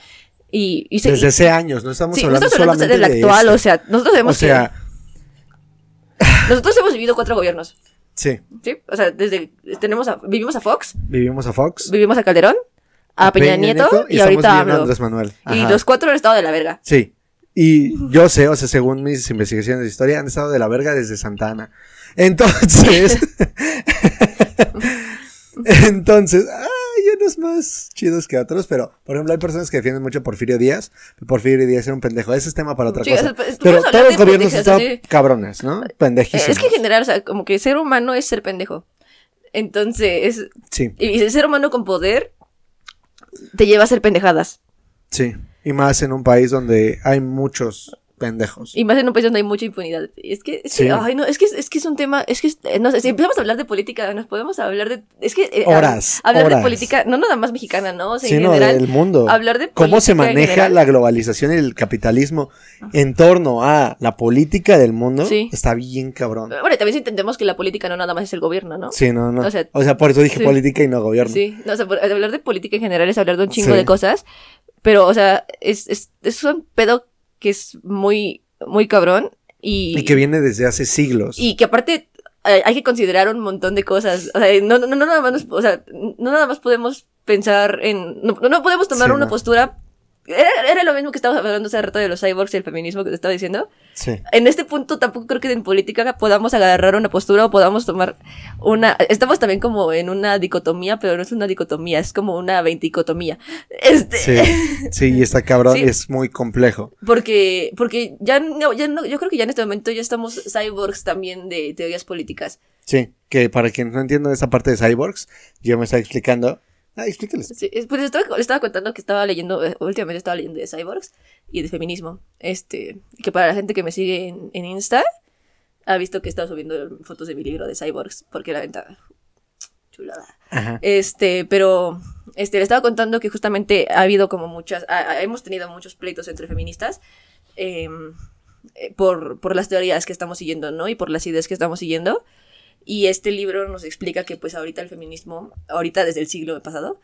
y... y se- Desde y- hace años, no estamos sí, hablando estamos hablando solamente del de este. o sea, nosotros O sea, que... Nosotros hemos vivido cuatro gobiernos, sí, ¿sí? O sea, desde... Tenemos a, vivimos a Fox, vivimos a Fox, vivimos a Calderón, a, Peña, Nieto, y, ahorita a. Andrés Manuel. Y los cuatro han estado de la verga. Sí. Y yo sé, o sea, según mis investigaciones de historia, han estado de la verga desde Santana. Entonces. [laughs] [laughs] Entonces, hay unos más chidos que otros, pero por ejemplo, hay personas que defienden mucho a Porfirio Díaz. Porfirio Díaz era un pendejo. Ese es tema para otra Sí, cosa. o sea, pues, pero todos los gobiernos así. cabrones, ¿no? Eh, Pendejísimos. Es que en general, o sea, como que ser humano es ser pendejo. Entonces, Sí, y el ser humano con poder te lleva a ser pendejadas. sí. Y más en un país donde hay muchos pendejos. Y más en un país donde hay mucha impunidad. Es que, es que, Sí. ay, no, es que, es que es un tema, es que, eh, no sé, si empezamos a hablar de política, nos podemos hablar de, es que, eh, Horas, hab- hablar horas. de política, no nada más mexicana, ¿no? O sea, Sí, en no, general, del mundo. hablar de ¿Cómo se maneja la globalización y el capitalismo en torno a la política del mundo? Sí. Está bien cabrón. Bueno, y también si entendemos que la política no nada más es el gobierno, ¿no? Sí, no, no. O O sea, por eso dije sí. política y no gobierno. Sí, no, o sea, por- hablar de política en general es hablar de un chingo de cosas, pero, o sea, es, es, es un pedo que es muy, muy cabrón y, Y que viene desde hace siglos. y que aparte eh, hay que considerar un montón de cosas, o sea, no, no, no nada más, o sea, no nada más podemos pensar en, no, no podemos tomar Sí, una postura, era, era lo mismo que estábamos hablando hace rato de los cyborgs y el feminismo que te estaba diciendo, Sí. en este punto tampoco creo que en política podamos agarrar una postura o podamos tomar una... Estamos también como en una dicotomía, pero no es una dicotomía, es como una veinticotomía. Este, Sí, sí, y está cabrón Sí. es muy complejo. Porque, porque ya no, ya no, yo creo que ya en este momento ya estamos cyborgs también de teorías políticas. Sí, que para quien no entienda esa parte de cyborgs, yo me estaba explicando. Ah, explícales. Sí, pues estaba, le estaba contando que estaba leyendo, eh, últimamente estaba leyendo de cyborgs y de feminismo. Este, que para la gente que me sigue en, en Insta, ha visto que he estado subiendo fotos de mi libro de cyborgs, porque la venta chulada. Ajá. Este, pero este, le estaba contando que justamente ha habido como muchas, ha- ha- hemos tenido muchos pleitos entre feministas em, eh, por, por las teorías que estamos siguiendo, ¿no? Y por las ideas que estamos siguiendo. Y este libro nos explica que pues ahorita el feminismo, ahorita desde el siglo pasado,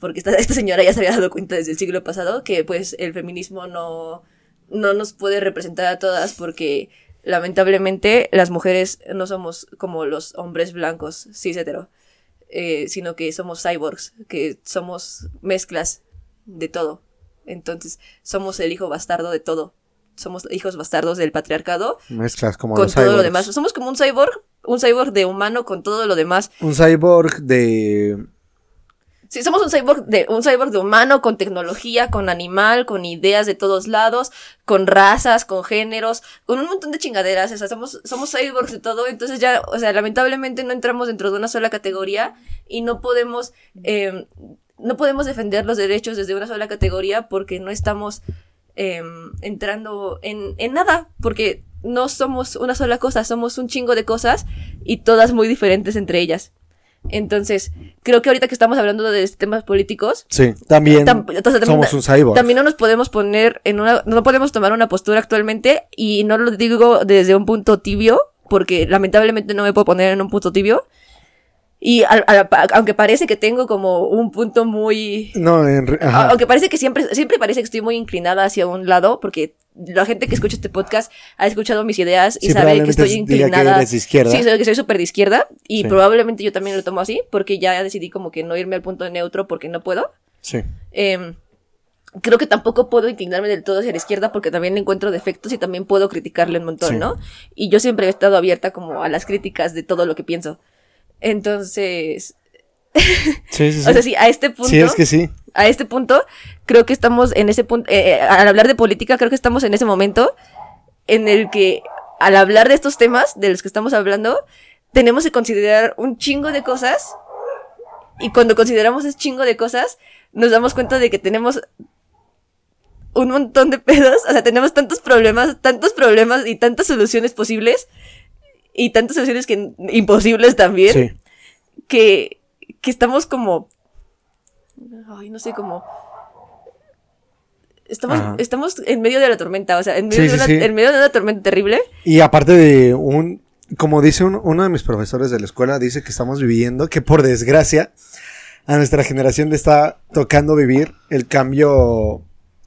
porque esta, esta señora ya se había dado cuenta desde el siglo pasado que pues el feminismo no, no nos puede representar a todas porque lamentablemente las mujeres no somos como los hombres blancos, cis hetero, eh, sino que somos cyborgs, que somos mezclas de todo. Entonces, somos el hijo bastardo de todo. Somos hijos bastardos del patriarcado Mezclas como con los todo lo demás. Somos como un cyborg, un cyborg de humano con todo lo demás. Un cyborg de... Sí, somos un cyborg de un cyborg de humano con tecnología, con animal, con ideas de todos lados, con razas, con géneros, con un montón de chingaderas, o sea, somos somos cyborgs de todo, entonces ya, o sea, lamentablemente no entramos dentro de una sola categoría y no podemos eh, no podemos defender los derechos desde una sola categoría porque no estamos eh, entrando en, en nada, porque no somos una sola cosa, somos un chingo de cosas y todas muy diferentes entre ellas. Entonces, creo que ahorita que estamos hablando de temas políticos, Sí, también tam- también- somos un cyborg. también no nos podemos poner en una, no podemos tomar una postura actualmente y no lo digo desde un punto tibio, porque lamentablemente no me puedo poner en un punto tibio. Y aunque parece que tengo como un punto muy No, en aunque parece que siempre, siempre parece que estoy muy inclinada hacia un lado, porque la gente que escucha este podcast ha escuchado mis ideas y Sí, sabe que estoy diga que inclinada. eres de izquierda. Sí, que soy súper de izquierda y Sí. probablemente yo también lo tomo así, porque ya decidí como que no irme al punto neutro porque no puedo. Sí. Em, creo que tampoco puedo inclinarme del todo hacia la izquierda porque también le encuentro defectos y también puedo criticarle un montón, Sí. ¿no? Y yo siempre he estado abierta como a las críticas de todo lo que pienso. Entonces, Sí, sí, [laughs] sí. o sea, sí, a este punto Sí, es que sí. a este punto, creo que estamos en ese punto, eh, eh, al hablar de política, creo que estamos en ese momento en el que al hablar de estos temas de los que estamos hablando, tenemos que considerar un chingo de cosas y cuando consideramos ese chingo de cosas, nos damos cuenta de que tenemos un montón de pedos, o sea, tenemos tantos problemas, tantos problemas y tantas soluciones posibles y tantas soluciones que imposibles también Sí. que, que estamos como. Ay, no sé, como. Estamos, Ajá. estamos en medio de la tormenta, o sea, en medio, Sí, de una, sí. en medio de una tormenta terrible. Y aparte de un, como dice un- uno de mis profesores de la escuela, dice que estamos viviendo, que por desgracia, a nuestra generación le está tocando vivir el cambio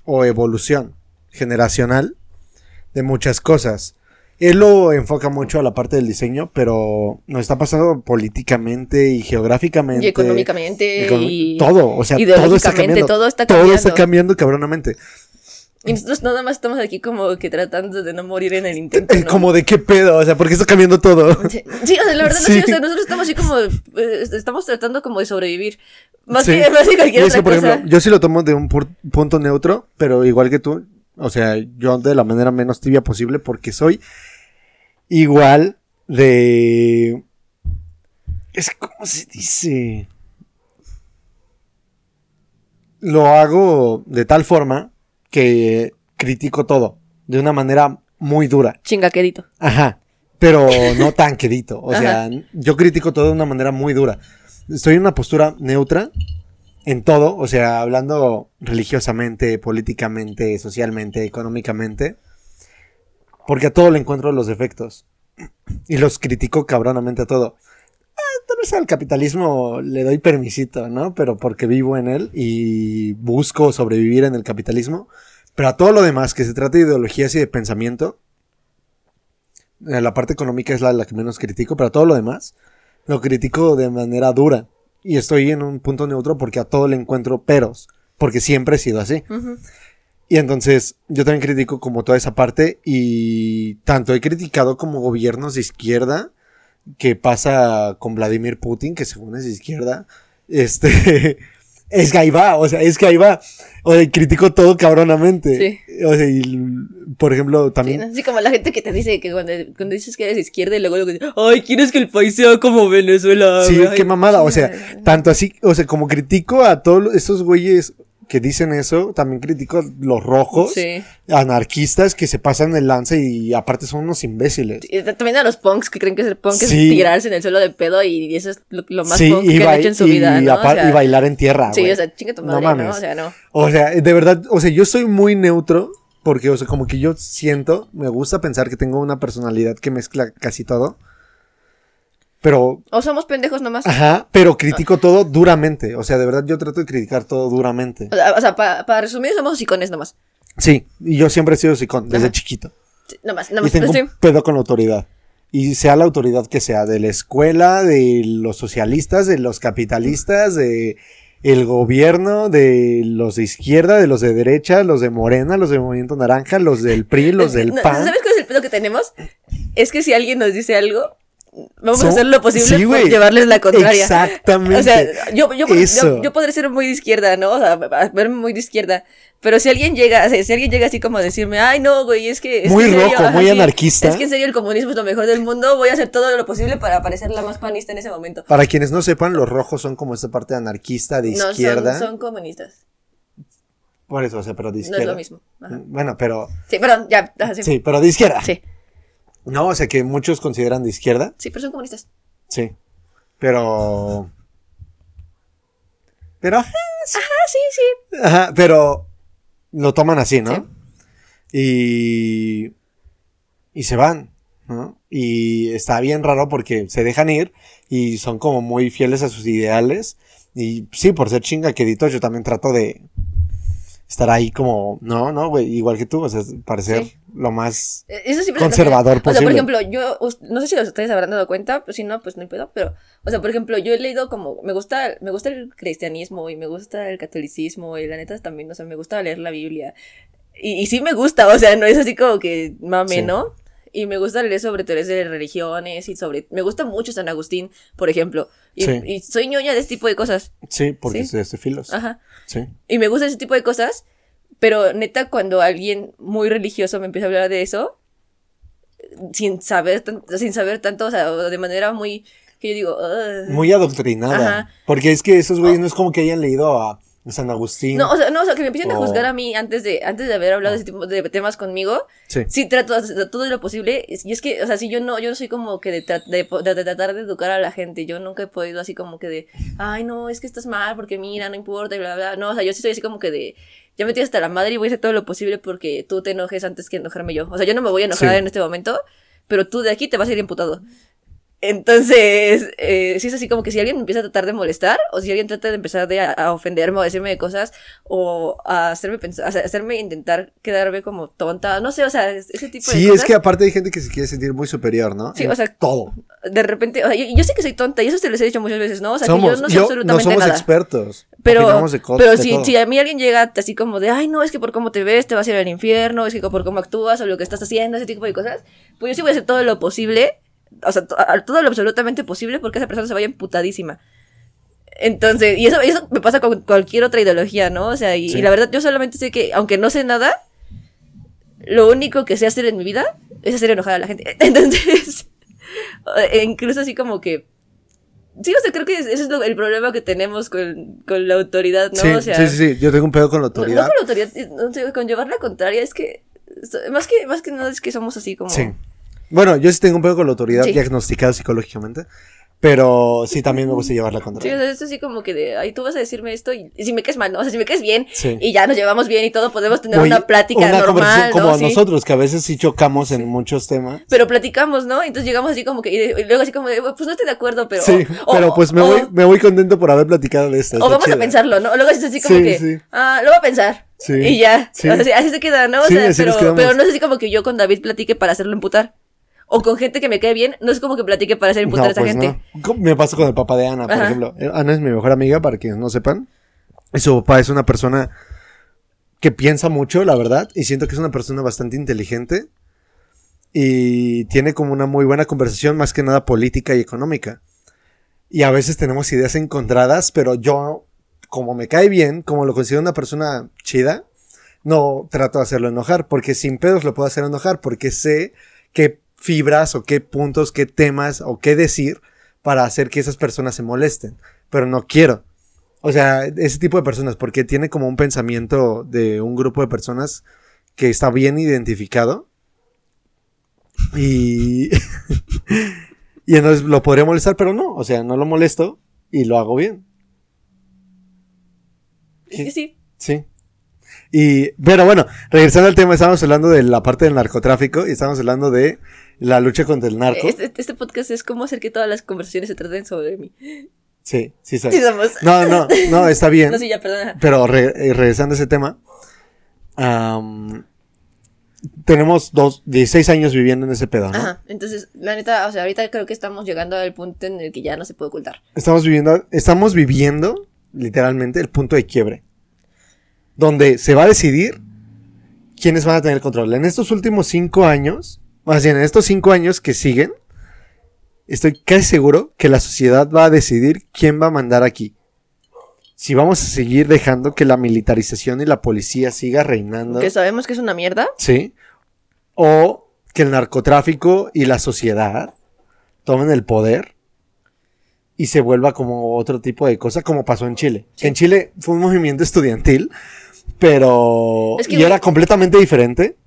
o evolución generacional de muchas cosas. Él lo enfoca mucho a la parte del diseño, pero nos está pasando políticamente y geográficamente. Y económicamente. y todo, o sea, todo está cambiando. todo está Todo cambiando. está cambiando cabronamente. Y nosotros nada más estamos aquí como que tratando de no morir en el intento. ¿no? Como de qué pedo, o sea, ¿por qué está cambiando todo? Sí, sí, o sea, la verdad no Sí. o sea, nosotros estamos así como, eh, estamos tratando como de sobrevivir. Más Sí. que, más que cualquier otra por cosa. ejemplo, yo sí lo tomo de un pu- punto neutro, pero igual que tú, o sea, yo de la manera menos tibia posible porque soy igual de... Es como se dice... Lo hago de tal forma que critico todo, de una manera muy dura. Chingaquerito. Ajá. Pero no [laughs] tan quedito. O sea, Ajá. yo critico todo de una manera muy dura. Estoy en una postura neutra en todo. O sea, hablando religiosamente, políticamente, socialmente, económicamente. Porque a todo le encuentro los defectos. Y los critico cabronamente a todo. Ah, tal vez al capitalismo le doy permisito, ¿no? Pero porque vivo en él y busco sobrevivir en el capitalismo. Pero a todo lo demás, que se trata de ideologías y de pensamiento, eh, la parte económica es la, la que menos critico, pero a todo lo demás lo critico de manera dura. Y estoy en un punto neutro porque a todo le encuentro peros, porque siempre he sido así. Ujú. Y entonces yo también critico como toda esa parte y tanto he criticado como gobiernos de izquierda, que pasa con Vladimir Putin, que según es de izquierda, este... [laughs] Es que ahí va, o sea, es que ahí va. O sea, critico todo cabronamente. O sea, y, por ejemplo, Sí, también... ¿no? Así como la gente que te dice que cuando, cuando dices que eres izquierda y luego, luego dices, ay, ¿quieres que el país sea como Venezuela? Sí, güey?" qué mamada. O sea, tanto así, o sea, como critico a todos esos güeyes que dicen eso, también critico a los rojos, Sí. anarquistas que se pasan el lance y aparte son unos imbéciles. Y también a los punks que creen que ser punk Sí. es tirarse en el suelo de pedo y eso es lo, lo más Sí, punk que han hecho en su y vida, ¿no? O sea, y bailar en tierra. Sí, güey. o sea, chinga tu No madre, ¿no? mames. O sea, no. O sea, de verdad, o sea, yo soy muy neutro porque, o sea, como que yo siento, me gusta pensar que tengo una personalidad que mezcla casi todo. Pero, O somos pendejos nomás. ajá, pero critico todo duramente. O sea, de verdad yo trato de criticar todo duramente. O sea, o sea, pa- para resumir, somos hocicones nomás. Sí, y yo siempre he sido psicón, desde Ajá. chiquito. Sí, nomás, Y nomás. tengo sí. un pedo con la autoridad. Y sea la autoridad que sea, de la escuela, de los socialistas, de los capitalistas, de el gobierno, de los de izquierda, de los de derecha, los de Morena, los de Movimiento Naranja, los del PRI, los [laughs] del PAN. ¿Sabes cuál es el pedo que tenemos? Es que si alguien nos dice algo, vamos a Son- hacer lo posible Sí, por llevarles la contraria. Exactamente. [laughs] O sea, yo, yo, yo, yo podré ser muy de izquierda, ¿no? O sea, verme muy de izquierda. Pero si alguien llega, o sea, si alguien llega así como a decirme, ay, no, güey, es que. es Muy que serio, rojo, ajá, muy anarquista. Es que en serio el comunismo es lo mejor del mundo, voy a hacer todo lo posible para parecer la más panista en ese momento. Para quienes no sepan, los rojos son como esta parte anarquista de No, izquierda. son, son comunistas. Por eso, o sea, pero de No izquierda. es lo mismo. Ajá. Bueno, pero. Sí, perdón, ya. Sí, pero de izquierda. sí. No, o sea que muchos consideran de izquierda. Sí, pero son comunistas. Sí. Pero. Pero. Ah, sí, sí. Ajá, pero. Lo toman así, ¿no? Sí. Y. Y se van, ¿no? Y está bien raro porque se dejan ir y son como muy fieles a sus ideales. Y sí, por ser chingaqueditos, yo también trato de estar ahí como, no, no, güey, igual que tú, o sea, parecer Sí. lo más Eh, Eso conservador O sea, por posible. ejemplo, yo, no sé si ustedes habrán dado cuenta, pues si no, pues no hay pedo, pero, o sea, por ejemplo, yo he leído como, me gusta, me gusta el cristianismo y me gusta el catolicismo y la neta también, o sea, me gusta leer la Biblia. Y, y sí me gusta, o sea, no es así como que mame, Sí. ¿no? Y me gusta leer sobre teorías de religiones y sobre, me gusta mucho San Agustín, por ejemplo. Y, Sí. y soy ñoña de este tipo de cosas. Sí, porque Sí. es de filos. Ajá. Sí. Y me gusta ese tipo de cosas, pero neta, cuando alguien muy religioso me empieza a hablar de eso, sin saber, sin saber tanto, o sea, de manera muy, que yo digo. Muy adoctrinada. Ajá. Porque es que esos güeyes no es como que hayan leído a San Agustín. No, o sea, no, o sea, que me empiecen a juzgar a mí antes de, antes de haber hablado de ese tipo de temas conmigo. sí. Sí, trato todo lo posible. Y es que, o sea, si yo no, yo no soy como que de, tra- de, de- de tratar de educar a la gente. Yo nunca he podido así como que de, ay, no, es que estás mal porque mira, no importa y bla, bla. No, o sea, yo sí soy así como que de, ya me estoy hasta la madre y voy a hacer todo lo posible porque tú te enojes antes que enojarme yo. O sea, yo no me voy a enojar Sí. en este momento, pero tú de aquí te vas a ir imputado. Entonces, eh, sí es así como que si alguien me empieza a tratar de molestar, o si alguien trata de empezar de a, a ofenderme o a decirme de cosas, o a hacerme pensar, a hacerme intentar quedarme como tonta, no sé, o sea, es- ese tipo de Sí, cosas. es que aparte hay gente que se quiere sentir muy superior, ¿no? Sí, En o sea, todo. de repente, o sea, yo, yo sé que soy tonta y eso te lo he dicho muchas veces, ¿no? O sea, somos, que yo no sé yo- absolutamente no somos nada. expertos. Pero, de pero si, todo. si a mí alguien llega así como de, ay, no, es que por cómo te ves te vas a ir al infierno, es que por cómo actúas o lo que estás haciendo, ese tipo de cosas, pues yo sí voy a hacer todo lo posible, o sea, todo lo absolutamente posible porque esa persona se vaya emputadísima. Entonces, y eso, y eso me pasa con cualquier otra ideología, ¿no? O sea, y, Sí. y la verdad yo solamente sé que, aunque no sé nada, lo único que sé hacer en mi vida es hacer enojar a la gente. [laughs] Entonces, [laughs] e incluso así como que... Sí, o sea, creo que ese es lo- el problema que tenemos con, con la autoridad, ¿no? sí, o sea, sí, sí, sí, yo tengo un pedo con la no, no autoridad. con la autoridad, eh, no con llevar la contraria, es que... Más que, más que nada es que somos así como... Sí. Bueno, yo sí tengo un pedo con la autoridad Sí. diagnosticado psicológicamente, pero sí también me gusta llevar la Sí, o sea, es así como que de, ay, tú vas a decirme esto y, y si me caes mal, ¿no? O sea, si me caes bien Sí. y ya nos llevamos bien y todo, podemos tener Oye, una plática una conversación normal, como ¿no? Sí. nosotros, que a veces sí chocamos en muchos temas. Pero platicamos, ¿no? Entonces llegamos así como que, y, de- y luego así como de, pues no estoy de acuerdo, pero... sí, o- pero o- pues me o- voy, me voy contento por haber platicado de esto. O vamos a chido. pensarlo, ¿no? Luego es así como Sí, que, sí. ah, lo voy a pensar. Sí, Y ya. sí. Sea, sí, así se queda, ¿no? O Sí, sea, pero, pero no es así como que yo con David platique para hacerlo emputar. O con gente que me cae bien, no es como que platique para hacer imputar a esa pues gente. no. Me pasó con el papá de Ana, por Ajá. ejemplo. Ana es mi mejor amiga, para quienes no sepan. Y su papá es una persona que piensa mucho, la verdad, y siento que es una persona bastante inteligente y tiene como una muy buena conversación, más que nada política y económica. Y a veces tenemos ideas encontradas, pero yo, como me cae bien, como lo considero una persona chida, no trato de hacerlo enojar, porque sin pedos lo puedo hacer enojar, porque sé qué fibras o qué puntos, qué temas o qué decir para hacer que esas personas se molesten, pero no quiero. O sea, ese tipo de personas, porque tiene como un pensamiento de un grupo de personas que está bien identificado. Y. [laughs] y entonces lo podría molestar, pero no. O sea, no lo molesto y lo hago bien. Sí, sí. Sí. Y, pero bueno, regresando al tema, estábamos hablando de la parte del narcotráfico y estábamos hablando de la lucha contra el narco. Este, este podcast es cómo hacer que todas las conversaciones se traten sobre mí. Sí, sí. Sí somos. No, no, no, está bien. [laughs] No, sí, ya, perdona. Pero re- eh, regresando a ese tema, am, tenemos dos, 16 años viviendo en ese pedo, ¿no? Ajá, entonces, la neta, o sea, ahorita creo que estamos llegando al punto en el que ya no se puede ocultar. Estamos viviendo, estamos viviendo literalmente el punto de quiebre. Donde se va a decidir quiénes van a tener control. En estos últimos cinco años, más bien en estos cinco años que siguen, estoy casi seguro que la sociedad va a decidir quién va a mandar aquí. Si vamos a seguir dejando que la militarización y la policía siga reinando. Que sabemos que es una mierda. Sí. O que el narcotráfico y la sociedad tomen el poder y se vuelva como otro tipo de cosa, como pasó en Chile. Sí. En Chile fue un movimiento estudiantil, pero... Es que, y era completamente diferente,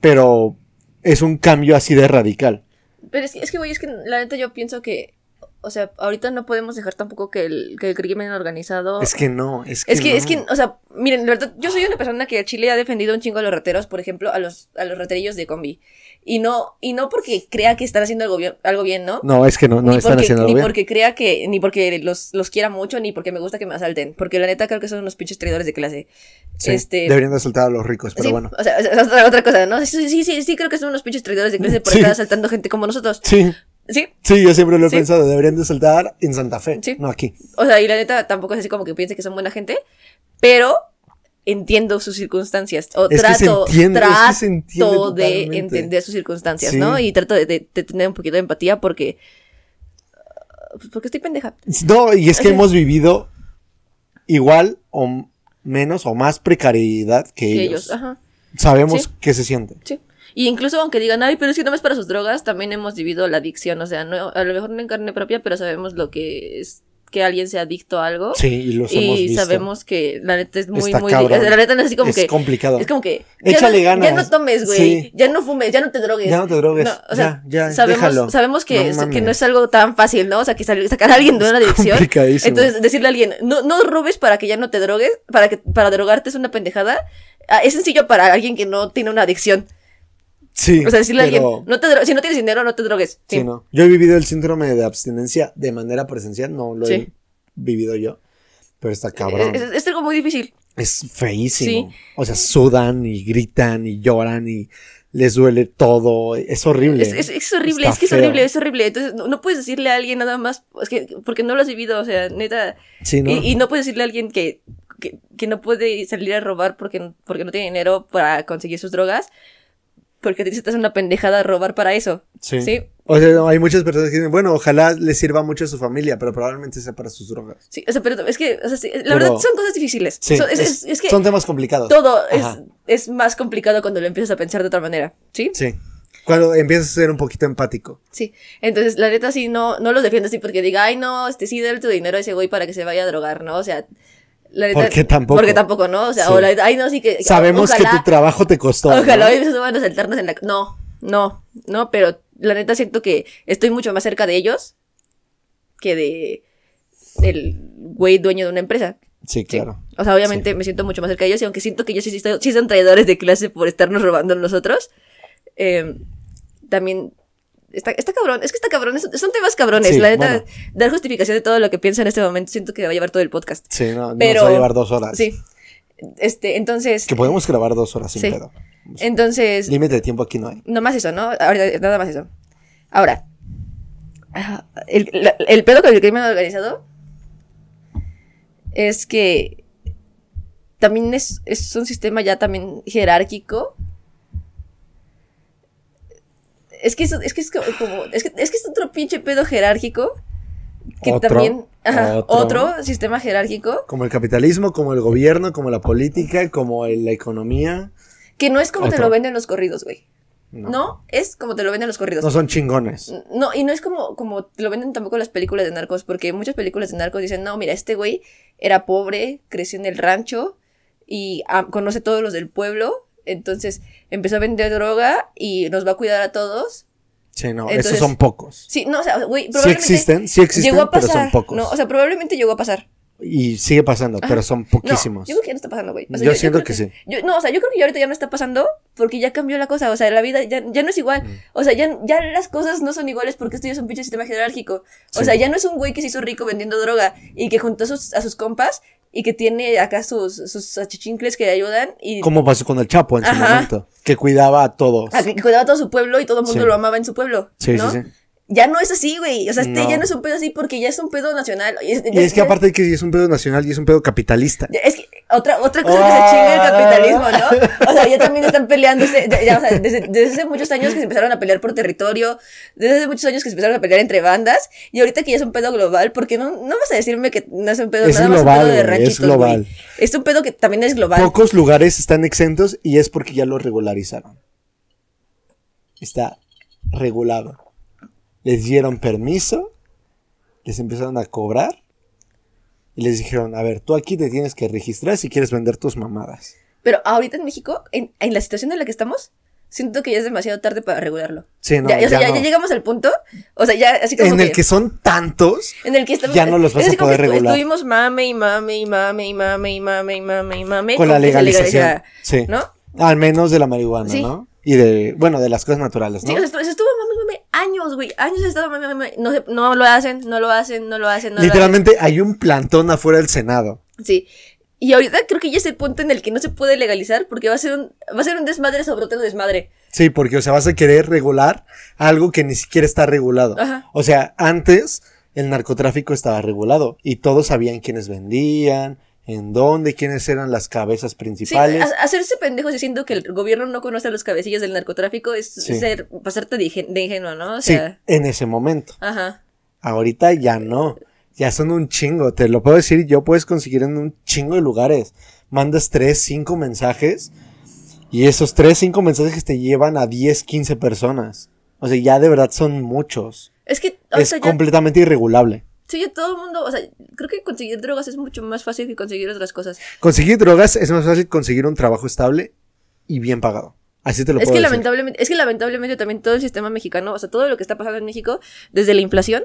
pero es un cambio así de radical. Pero es que, es que, güey, es que la neta yo pienso que, o sea, ahorita no podemos dejar tampoco que el, que el crimen organizado... Es que no, es que Es que, no. es que, o sea, miren, la verdad, yo soy una persona que a Chile ha defendido un chingo a los rateros, por ejemplo, a los, a los raterillos de combi. Y no, y no porque crea que están haciendo algo bien, algo bien ¿no? No, es que no, no ni están porque, haciendo ni algo bien. porque crea que, ni porque los, los quiera mucho, ni porque me gusta que me asalten. Porque la neta creo que son unos pinches traidores de clase. Sí, este, Deberían de soltar a los ricos, pero sí, bueno. o sea, es otra, otra cosa, ¿no? Sí, sí, sí, sí, creo que son unos pinches traidores de clase por estar asaltando gente como nosotros. Sí, Sí, sí, yo siempre lo he Sí. pensado. Deberían de soltar en Santa Fe, Sí. no aquí. O sea, y la neta tampoco es así como que piense que son buena gente, pero entiendo sus circunstancias. O Es que se trato, entiende, es que trato se entiende de entender sus circunstancias, Sí. ¿no? Y trato de, de- de tener un poquito de empatía porque. pues Porque estoy pendeja. No, y es que hemos vivido igual o menos o más precariedad que, Que ellos. ellos, ajá. Sabemos Sí. qué se siente. Sí. Y incluso aunque digan, ay, pero es que no es para sus drogas, también hemos vivido la adicción. O sea, no, a lo mejor no en carne propia, pero sabemos lo que es que alguien sea adicto a algo. Sí, y los hemos y visto. sabemos que la neta es muy, Está muy. cabrón. [laughs] La neta no es así como es que. complicado. Es como que. Échale no, Ya ganas. no tomes, güey. Sí. Ya no fumes, ya no te drogues. Ya no te drogues. No, o sea, Ya, ya, sabemos, déjalo. sabemos que, No es- que no es algo tan fácil, ¿no? O sea, que sacar a alguien de una adicción. Entonces, decirle a alguien, no, no robes para que ya no te drogues, para que para drogarte es una pendejada. Ah, Es sencillo para alguien que no tiene una adicción. Sí, O sea, decirle a alguien, no te si no tienes dinero, no te drogues. Sí. Sí, no. Yo he vivido el síndrome de abstinencia de manera presencial, no lo he vivido yo. Pero está cabrón. Es, es- es algo muy difícil. Es feísimo. Sí. O sea, sudan y gritan y lloran y les duele todo. Es horrible. Es, es- es horrible, Está es que es horrible, es horrible. Entonces, no, no puedes decirle a alguien nada más, es que, porque no lo has vivido, o sea, neta. Sí, ¿no? Y, y no puedes decirle a alguien que, que, que no puede salir a robar porque, porque no tiene dinero para conseguir sus drogas, porque te es una pendejada robar para eso. Sí. Sí. O sea, no, hay muchas personas que dicen, bueno, ojalá les sirva mucho a su familia, pero probablemente sea para sus drogas. Sí, o sea, pero es que, o sea, sí, la Pero- verdad son cosas difíciles. Sí, Son- es, es- es- es que son temas complicados. todo es más complicado cuando lo empiezas a pensar de otra manera. ¿Sí? Sí. Cuando empiezas a ser un poquito empático. Sí. Entonces, la neta, sí, no, no los defiendo así porque diga, ay, no, este sí, dale tu dinero a ese güey para que se vaya a drogar, ¿no? O sea, la neta. Porque tampoco. Porque tampoco, ¿no? O sea, Sí. o la ay, no, sí que. Sabemos ojalá, que tu trabajo te costó. Ojalá ¿no? hoy se van a saltarnos en la. No, no, no, pero la neta siento que estoy mucho más cerca de ellos que de. del güey dueño de una empresa. Sí, Sí. claro. O sea, obviamente me siento mucho más cerca de ellos y aunque siento que ellos sí, sí, sí son traidores de clase por estarnos robando a nosotros, eh, también está, está cabrón. Es que está cabrón. es- son temas cabrones. Sí, la neta, bueno. dar justificación de todo lo que pienso en este momento siento que va a llevar todo el podcast. Sí, no, Pero- nos va a llevar dos horas. Sí. Este, entonces. Que podemos grabar dos horas sin Sí. pedo. Entonces. Límite de tiempo aquí no hay. No más eso, ¿no? Ahorita, nada más eso. Ahora, ah, el, la- el pedo con el crimen organizado es que también es, es un sistema ya también jerárquico. Es que es, es que es como, es que, es que es otro pinche pedo jerárquico que Otro, también ajá, otro. otro. sistema jerárquico Como el capitalismo, como el gobierno, como la política, como el- la economía. que no es como te lo venden los corridos, güey. No. No, es como te lo venden los corridos. No son chingones. No, y no es como, como te lo venden tampoco las películas de narcos, porque muchas películas de narcos dicen, no, mira, este güey era pobre, creció en el rancho y ah, conoce todos los del pueblo, entonces empezó a vender droga y nos va a cuidar a todos. Sí, no, Entonces- esos son pocos. Sí, no, o sea, güey, Sí probablemente existen, sí existen, llegó a pero pasar, son pocos. no, o sea, probablemente llegó a pasar, Y sigue pasando, Ajá. pero son No, poquísimos. yo creo que ya no está pasando, güey. O sea, Yo siento que sí. yo- no, o sea, yo creo que ya ahorita ya no está pasando porque ya cambió la cosa. O sea, la vida ya, ya no es igual. Mm. O sea, ya, ya las cosas no son iguales porque esto ya es un pinche sistema jerárquico. O Sí. sea, ya no es un güey que se hizo rico vendiendo droga y que juntó a sus, a sus compas y que tiene acá sus, sus achichincles que le ayudan y Como pasó con el Chapo en su Ajá. momento, que cuidaba a todos. [laughs] que cuidaba a todo su pueblo y todo el mundo Sí. lo amaba en su pueblo. Sí, ¿no? sí, sí. Ya no es así, güey. O sea, este No. ya no es un pedo así porque ya es un pedo nacional. Y es, Y es que ya- aparte de que es un pedo nacional y es un pedo capitalista. Es que otra, otra cosa que se chinga el capitalismo, ¿no? O sea, ya también están peleándose, ya, ya, o sea, desde, desde hace muchos años que se empezaron a pelear por territorio, desde hace muchos años que se empezaron a pelear entre bandas, y ahorita que ya es un pedo global, porque no, no vas a decirme que no es un pedo, Es nada más global, un pedo de es ranchitos, global. güey. Es un pedo que también es global. Pocos lugares están exentos y es porque ya lo regularizaron. Está regulado. Les dieron permiso, les empezaron a cobrar y les dijeron, a ver, tú aquí te tienes que registrar si quieres vender tus mamadas. Pero ahorita en México, en, en la situación en la que estamos, siento que ya es demasiado tarde para regularlo. Sí, no, ya, o sea, ya ya, no. ya llegamos al punto, o sea, ya así como En el que son tantos, En el que estamos, Ya no los vas a poder que estu- regular. Estuvimos mame y mame y mame y mame y mame y mame y mame. con la que legalización. Sí. ¿No? Al menos de la marihuana, Sí. ¿no? Y de, bueno, de las cosas naturales, ¿no? Sí, o sea, estuvo, se estuvo mame, mame años, güey. Años he estado. No, no lo hacen, no lo hacen, no lo hacen, no Literalmente hay un plantón afuera del Senado. lo hacen. Sí. Y ahorita creo que ya es el punto en el que no se puede legalizar porque va a ser un, va a ser un desmadre sobre otro desmadre. Sí, porque, o sea, vas a querer regular algo que ni siquiera está regulado. Ajá. O sea, antes el narcotráfico estaba regulado y todos sabían quiénes vendían, en dónde, quiénes eran las cabezas Sí, principales. ha- hacerse pendejo diciendo que el gobierno no conoce a los cabecillas del narcotráfico es Sí. ser, pasarte de, ingen- de ingenuo, ¿no? O sí, en ese momento. ajá. Ahorita ya no. Ya son un chingo. Te lo puedo decir, yo puedes conseguir en un chingo de lugares. Mandas tres, cinco mensajes y esos tres, cinco mensajes te llevan a 10, 15 personas. O sea, ya de verdad son muchos. Es que Es ya, completamente irregulable. Sí, todo el mundo, o sea, creo que conseguir drogas es mucho más fácil que conseguir otras cosas. Conseguir drogas es más fácil conseguir un trabajo estable y bien pagado. Así te lo Es puedo que decir. lamentablemente, es que lamentablemente también todo el sistema mexicano, o sea, todo lo que está pasando en México, desde la inflación,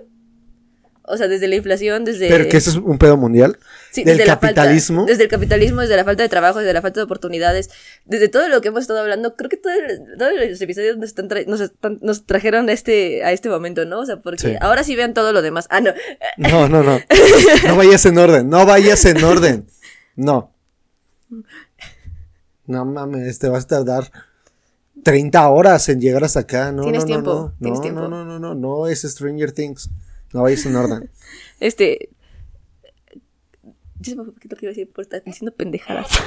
o sea, desde la inflación, desde... Pero que eso es un pedo mundial. Sí, del desde falta- capitalismo. desde el capitalismo, desde la falta de trabajo, desde la falta de oportunidades, desde todo lo que hemos estado hablando, creo que todo el- todos los episodios nos, están tra- nos, están- nos trajeron a este, a este momento, ¿no? O sea, porque Sí. ahora sí vean todo lo demás. Ah, no. No, no, no. No vayas en orden. No vayas en orden. No. No mames, te vas a tardar 30 horas en llegar hasta acá. No, Tienes no, no, tiempo, no. tienes no, tiempo. no, no, no, no, no, es Stranger Things. No vayas en orden. [laughs] Este. Yo me fue porque lo que iba a decir por estar diciendo pendejadas. [laughs]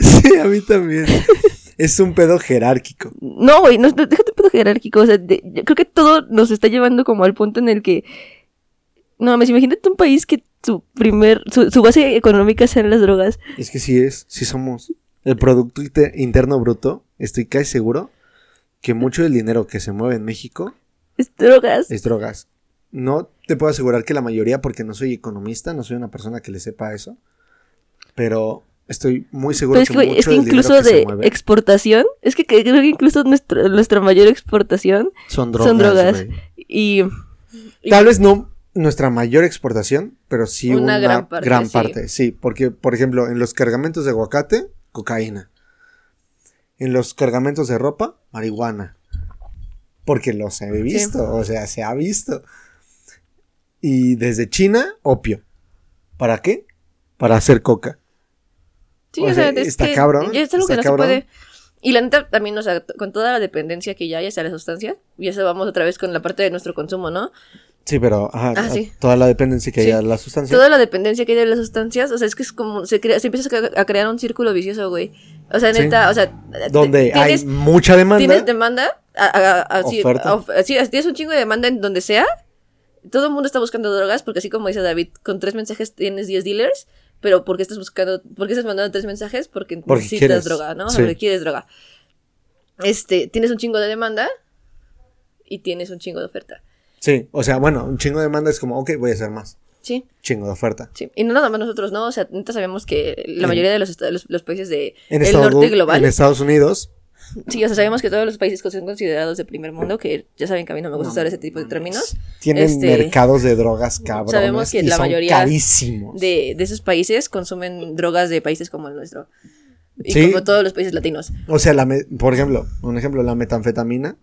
Sí, a mí también. Es un pedo jerárquico. No, güey, no, déjate pedo jerárquico. O sea, de- yo creo que todo nos está llevando como al punto en el que. No mames, imagínate un país que su primer. Su, su base económica sean las drogas. Es que sí es, sí somos. El Producto Inter- Interno Bruto, estoy casi seguro que mucho del dinero que se mueve en México Es drogas. es drogas. No te puedo asegurar que la mayoría, porque no soy economista, no soy una persona que le sepa eso, pero estoy muy seguro Pero es que, que, güey, mucho es que del dinero incluso que se de mueve exportación. Es que, que creo que incluso nuestra, nuestra mayor exportación son drogas. son drogas. Y. y- Tal vez no nuestra mayor exportación, pero sí Una una, gran gran parte, parte. sí. sí. porque, por ejemplo, en los cargamentos de aguacate, cocaína. En los cargamentos de ropa, marihuana. Porque los he visto, o sea, se ha visto. Y desde China, opio. ¿Para qué? Para hacer coca. Sí, O o sea, sea, es está que cabrón, es algo que no cabrón. se puede. Y la neta también, o sea, con toda la dependencia que ya hay hacia la sustancia, y eso vamos otra vez con la parte de nuestro consumo, ¿no? Sí, pero ajá, Ah, sí. toda la dependencia que Sí. hay a la sustancia. Toda la dependencia que hay de las sustancias, o sea, es que es como, se, crea, se empieza a cre- a crear un círculo vicioso, güey. O sea, Sí. neta, o sea, donde tienes, hay mucha demanda. tienes demanda, así, tienes un chingo de demanda en donde sea, todo el mundo está buscando drogas, porque así como dice David, con tres mensajes tienes 10 dealers, pero ¿por qué estás buscando, por qué estás mandando tres mensajes? Porque, Porque necesitas quieres, droga, ¿no? Porque quieres droga. Este, tienes un chingo de demanda y tienes un chingo de oferta. Sí, o sea, bueno, un chingo de demanda es como, ok, voy a hacer más. Sí, Chingo de oferta. sí. Y no nada más nosotros, ¿no? O sea, neta sabemos que la En- mayoría de los, los, los países de En, el Estados, norte global. en Estados Unidos, Sí, o sea, sabemos que todos los países que son considerados de primer mundo, que ya saben que a mí no me gusta No, usar ese tipo de términos, Tienen Este, mercados de drogas cabrones. sabemos que y la son mayoría carísimos. de, de esos países consumen drogas de países como el nuestro. Y Sí. como todos los países latinos. O sea, la me- por ejemplo, un ejemplo, la metanfetamina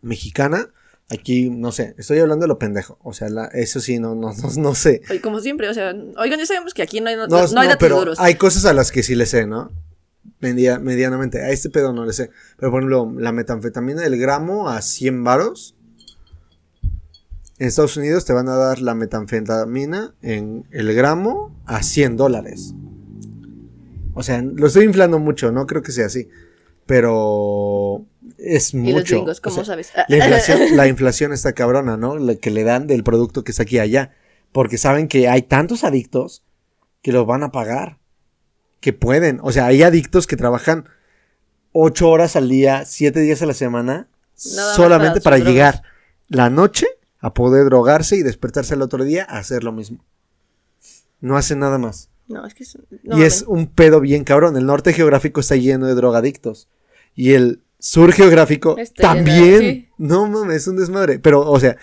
mexicana, aquí, no sé, estoy hablando de lo pendejo. O sea, la- eso sí, no, no, no, no sé. Como siempre, o sea, oigan, ya sabemos que aquí no hay, no, No, no hay datos duros. hay cosas a las que sí le sé, ¿no? Media- medianamente. A este pedo no le sé. Pero por ejemplo, la metanfetamina del gramo a 100 varos. En Estados Unidos te van a dar la metanfetamina en el gramo a 100 dólares. O sea, lo estoy inflando mucho, no creo que sea así. Pero es y mucho. los gringos, O ¿cómo sea, sabes? la [laughs] inflación, la inflación está cabrona, ¿no? La que le dan del producto que está aquí y allá. Porque saben que hay tantos adictos que los van a pagar. Que pueden. O sea, hay adictos que trabajan ocho horas al día, siete días a la semana, Nada solamente para llegar la noche a poder drogarse y despertarse el otro día a hacer lo mismo. No hacen nada más. No, es que es... no y es un pedo bien cabrón. El norte geográfico está lleno de drogadictos. Y el sur geográfico también. sí. No mames, es un desmadre. Pero, o sea,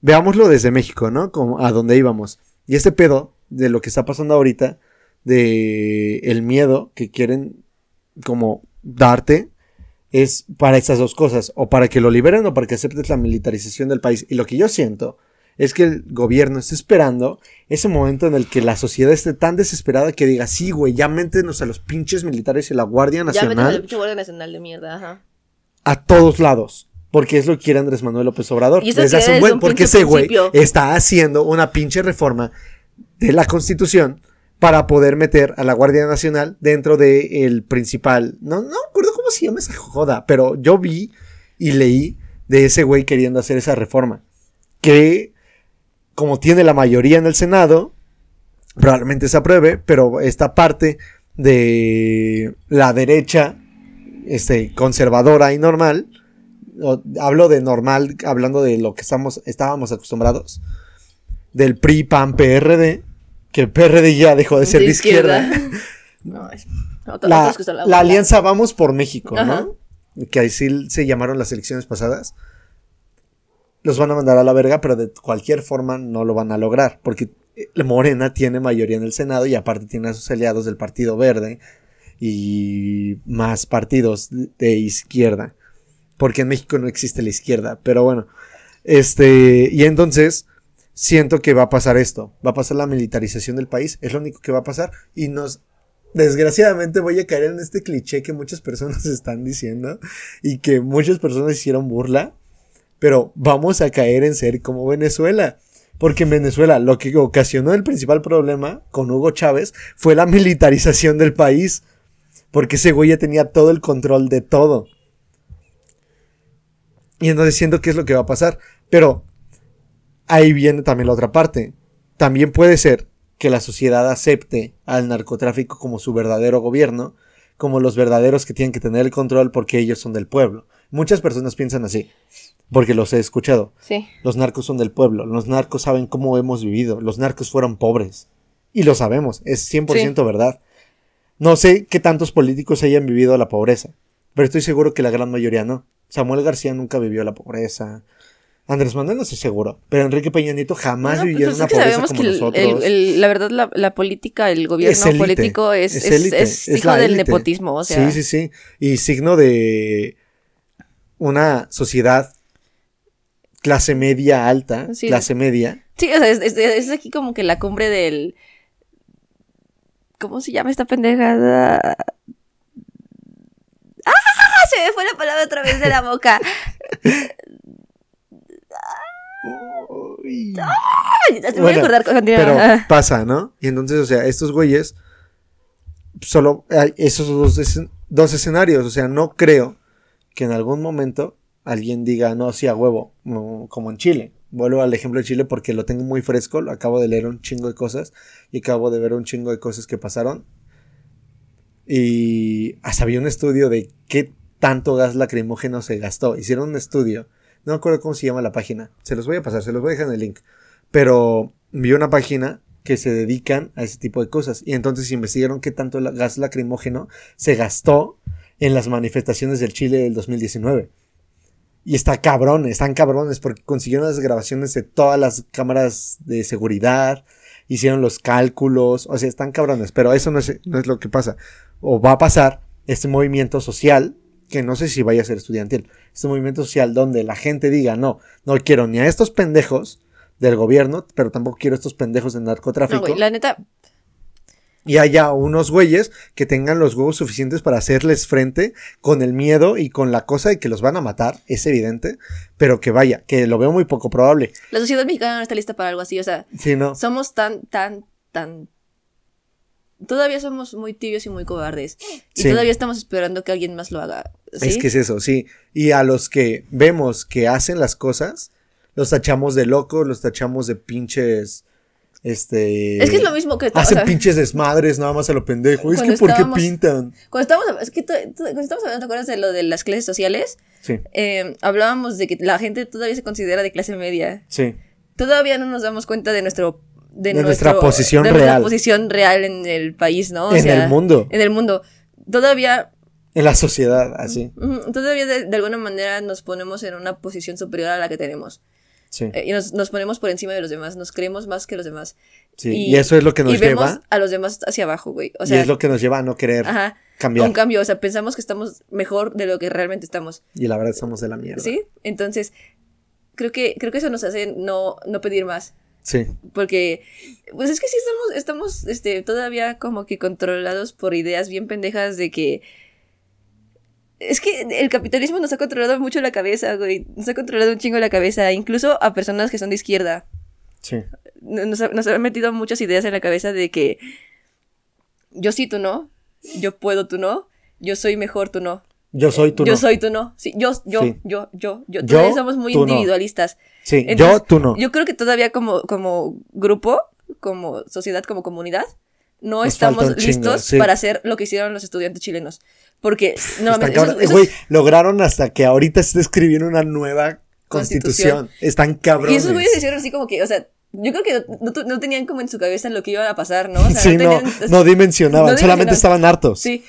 veámoslo desde México, ¿no? Como a donde íbamos. Y este pedo de lo que está pasando ahorita, de el miedo que quieren como darte, es para esas dos cosas. O para que lo liberen o para que aceptes la militarización del país. Y lo que yo siento es que el gobierno está esperando ese momento en el que la sociedad esté tan desesperada que diga, sí, güey, ya métenos a los pinches militares y la Guardia Ya vete Nacional al pinche Guardia Nacional de mierda, ajá. a todos lados. Porque es lo que quiere Andrés Manuel López Obrador. Y eso Desde hace un buen, porque ese güey está haciendo una pinche reforma de la Constitución para poder meter a la Guardia Nacional dentro del principal. No, no me acuerdo cómo se llama esa joda, pero yo vi y leí de ese güey queriendo hacer esa reforma. Que, como tiene la mayoría en el Senado, probablemente se apruebe, pero esta parte de la derecha este, conservadora y normal, o- hablo de normal, hablando de lo que estamos, estábamos acostumbrados, del PRI, PAN, PRD, que el PRD ya dejó de ser de, izquierda. [laughs] no, es... otro- La, la bola. alianza Vamos por México, Ajá. ¿no? Que así se llamaron las elecciones pasadas. Los van a mandar a la verga, pero de cualquier forma no lo van a lograr, porque eh, Morena tiene mayoría en el Senado y aparte tiene a sus aliados del Partido Verde y más partidos de izquierda, porque en México no existe la izquierda, pero bueno, este, y entonces siento que va a pasar esto, va a pasar la militarización del país, es lo único que va a pasar y nos desgraciadamente voy a caer en este cliché que muchas personas [laughs] están diciendo y que muchas personas hicieron burla, pero vamos a caer en ser como Venezuela. Porque en Venezuela lo que ocasionó el principal problema con Hugo Chávez fue la [laughs] militarización del país. Porque ese güey tenía todo el control de todo. Y entonces siento que es lo que va a pasar. Pero ahí viene también la otra parte. También puede ser que la sociedad acepte al narcotráfico como su verdadero gobierno, como los verdaderos que tienen que tener el control porque ellos son del pueblo. Muchas personas piensan así, porque los he escuchado. Sí. Los narcos son del pueblo, los narcos saben cómo hemos vivido, los narcos fueron pobres. Y lo sabemos, es 100% verdad. No sé qué tantos políticos hayan vivido la pobreza, pero estoy seguro que la gran mayoría no. Samuel García nunca vivió la pobreza. Andrés Manuel no estoy seguro, pero Enrique Peña Nieto jamás No, vivió pues en una es que pobreza sabemos como que nosotros. el- el- la verdad, la, la política, el gobierno Es político es, es hijo del nepotismo, o sea. Sí, sí, sí. Y signo de una sociedad clase media alta, Sí. clase media. Sí, o sea, es, es- es aquí como que la cumbre del... ¿Cómo se llama esta pendejada? ¡Ah! Se me fue la palabra otra vez de la boca. [laughs] Ay, te voy a acordar con Pero Ah. pasa, ¿no? Y entonces, o sea, estos güeyes, solo hay esos dos, dos escenarios, o sea, no creo que en algún momento alguien diga, no, sí, a huevo, no, como en Chile. Vuelvo al ejemplo de Chile porque lo tengo muy fresco, lo acabo de leer un chingo de cosas y acabo de ver un chingo de cosas que pasaron. Y hasta había un estudio de qué tanto gas lacrimógeno se gastó. Hicieron un estudio, no me acuerdo cómo se llama la página, se los voy a pasar, se los voy a dejar en el link. Pero vi una página que se dedican a ese tipo de cosas. Y entonces investigaron qué tanto gas lacrimógeno se gastó en las manifestaciones del Chile del 2019. Y está cabrón, están cabrones porque consiguieron las grabaciones de todas las cámaras de seguridad, hicieron los cálculos, o sea, están cabrones, pero eso no es, no es lo que pasa. O va a pasar este movimiento social, que no sé si vaya a ser estudiantil, este movimiento social donde la gente diga, no, no quiero ni a estos pendejos del gobierno, pero tampoco quiero a estos pendejos de No, narcotráfico. güey, la neta, y haya unos güeyes que tengan los huevos suficientes para hacerles frente con el miedo y con la cosa de que los van a matar, es evidente, pero que vaya, que lo veo muy poco probable. la sociedad mexicana no está lista para algo así, o sea, Sí, no. somos tan, tan, tan... Todavía somos muy tibios y muy cobardes. Y Sí. todavía estamos esperando que alguien más lo haga. ¿sí? Es que es eso, sí. Y a los que vemos que hacen las cosas, los tachamos de locos, los tachamos de pinches. Este. Es que es lo mismo que... o Hacen sea, pinches desmadres, nada más a lo pendejo. Es que, ¿por qué pintan? Cuando estábamos, es que cuando estábamos hablando, ¿te acuerdas de lo de las clases sociales? Sí, Eh, hablábamos de que la gente todavía se considera de clase media. sí. Todavía no nos damos cuenta de nuestro... De, De nuestra posición de nuestra real. posición real en el país, ¿no? O en sea, el mundo, En el mundo. Todavía en la sociedad, así. Todavía de, de alguna manera nos ponemos en una posición superior a la que tenemos. Sí, Eh, y nos, nos ponemos por encima de los demás, nos creemos más que los demás. sí. y- Y, eso es lo que nos y vemos lleva. a los demás hacia abajo, güey. O y sea, es lo que nos lleva a no querer ajá, cambiar. un cambio. O sea, pensamos que estamos mejor de lo que realmente estamos. Y la verdad estamos de la mierda. ¿Sí? Entonces, creo que, creo que eso nos hace no, no pedir más. Sí, Porque, pues es que sí estamos, estamos este, todavía como que controlados por ideas bien pendejas de que. Es que el capitalismo nos ha controlado mucho la cabeza, güey. Nos ha controlado un chingo la cabeza, incluso a personas que son de izquierda. sí. Nos ha, nos ha metido muchas ideas en la cabeza de que yo sí, tú no. Yo puedo, tú no. Yo soy mejor, tú no. Yo soy tú yo no. soy, tú no. Sí, yo, yo, Sí. yo, yo, yo. Yo, Todavía somos muy no. individualistas. Sí, yo, tú no. Yo creo que todavía como, como grupo, como sociedad, como comunidad, no Nos estamos listos sí. para hacer lo que hicieron los estudiantes chilenos. Porque, no, Están esos- esos- Güey, lograron hasta que ahorita se esté escribiendo una nueva constitución. Constitución. Están y cabrones. esos güeyes hicieron así como que, o sea, yo creo que no, no- no tenían como en su cabeza lo que iba a pasar, ¿no? O sea, [laughs] sí, no, tenían- no dimensionaban, solamente estaban hartos. Sí.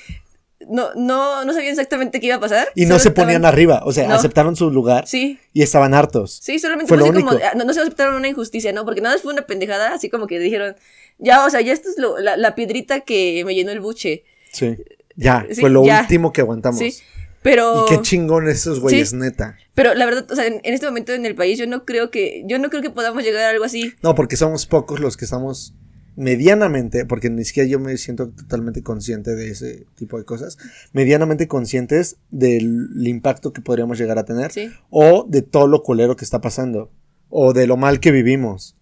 No, no, no sabían exactamente qué iba a pasar. Y no se ponían estaban- arriba, o sea, aceptaron su lugar Sí, y estaban hartos. sí, solamente Fue lo así como, único. ah, no, no se aceptaron una injusticia, ¿no? Porque nada más fue una pendejada, así como que dijeron, ya, o sea, ya esto es lo- la, la piedrita que me llenó el buche. Sí. Ya, Sí, fue lo ya. último que aguantamos. Sí, pero... Y qué chingón esos güeyes, Sí. neta. Pero la verdad, o sea, en, en este momento en el país yo no creo que, yo no creo que podamos llegar a algo así. No, porque somos pocos los que estamos medianamente, porque ni siquiera yo me siento totalmente consciente de ese tipo de cosas, medianamente conscientes del impacto que podríamos llegar a tener Sí. o de todo lo culero que está pasando o de lo mal que vivimos.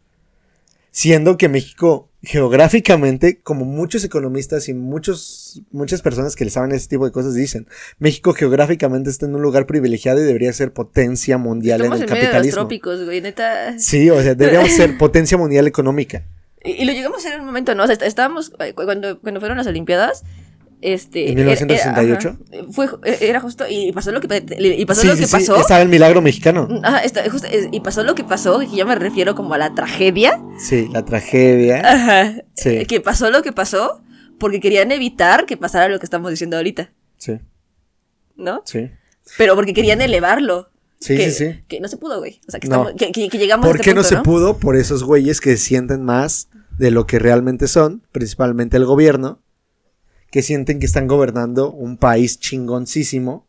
Siendo que México geográficamente, como muchos economistas y muchos, muchas personas que le saben ese tipo de cosas dicen, México geográficamente está en un lugar privilegiado y debería ser potencia mundial Estamos en en el de los capitalismo. trópicos, güey, neta. Sí, o sea, deberíamos ser potencia mundial económica. [laughs] Y, y lo llegamos a hacer en un momento, ¿no? O sea, est- estábamos, eh, cu- cuando, cuando fueron las Olimpiadas, este... ¿En era- 1968? era- ajá, fue, eh, era justo, y pasó lo que, y pasó sí, lo que sí, pasó. estaba el milagro mexicano. Ajá, está- justo, y pasó lo que pasó, que yo me refiero como a la tragedia. Sí, la tragedia. Ajá. Sí. Que pasó lo que pasó porque querían evitar que pasara lo que estamos diciendo ahorita, Sí, ¿no? sí. Pero porque querían elevarlo. Sí, que, sí, sí. Que no se pudo, güey. O sea, que, No. estamos- que, que- que llegamos ¿Por a este qué no se pudo? Por esos güeyes que sienten más de lo que realmente son, principalmente el gobierno, que sienten que están gobernando un país chingoncísimo,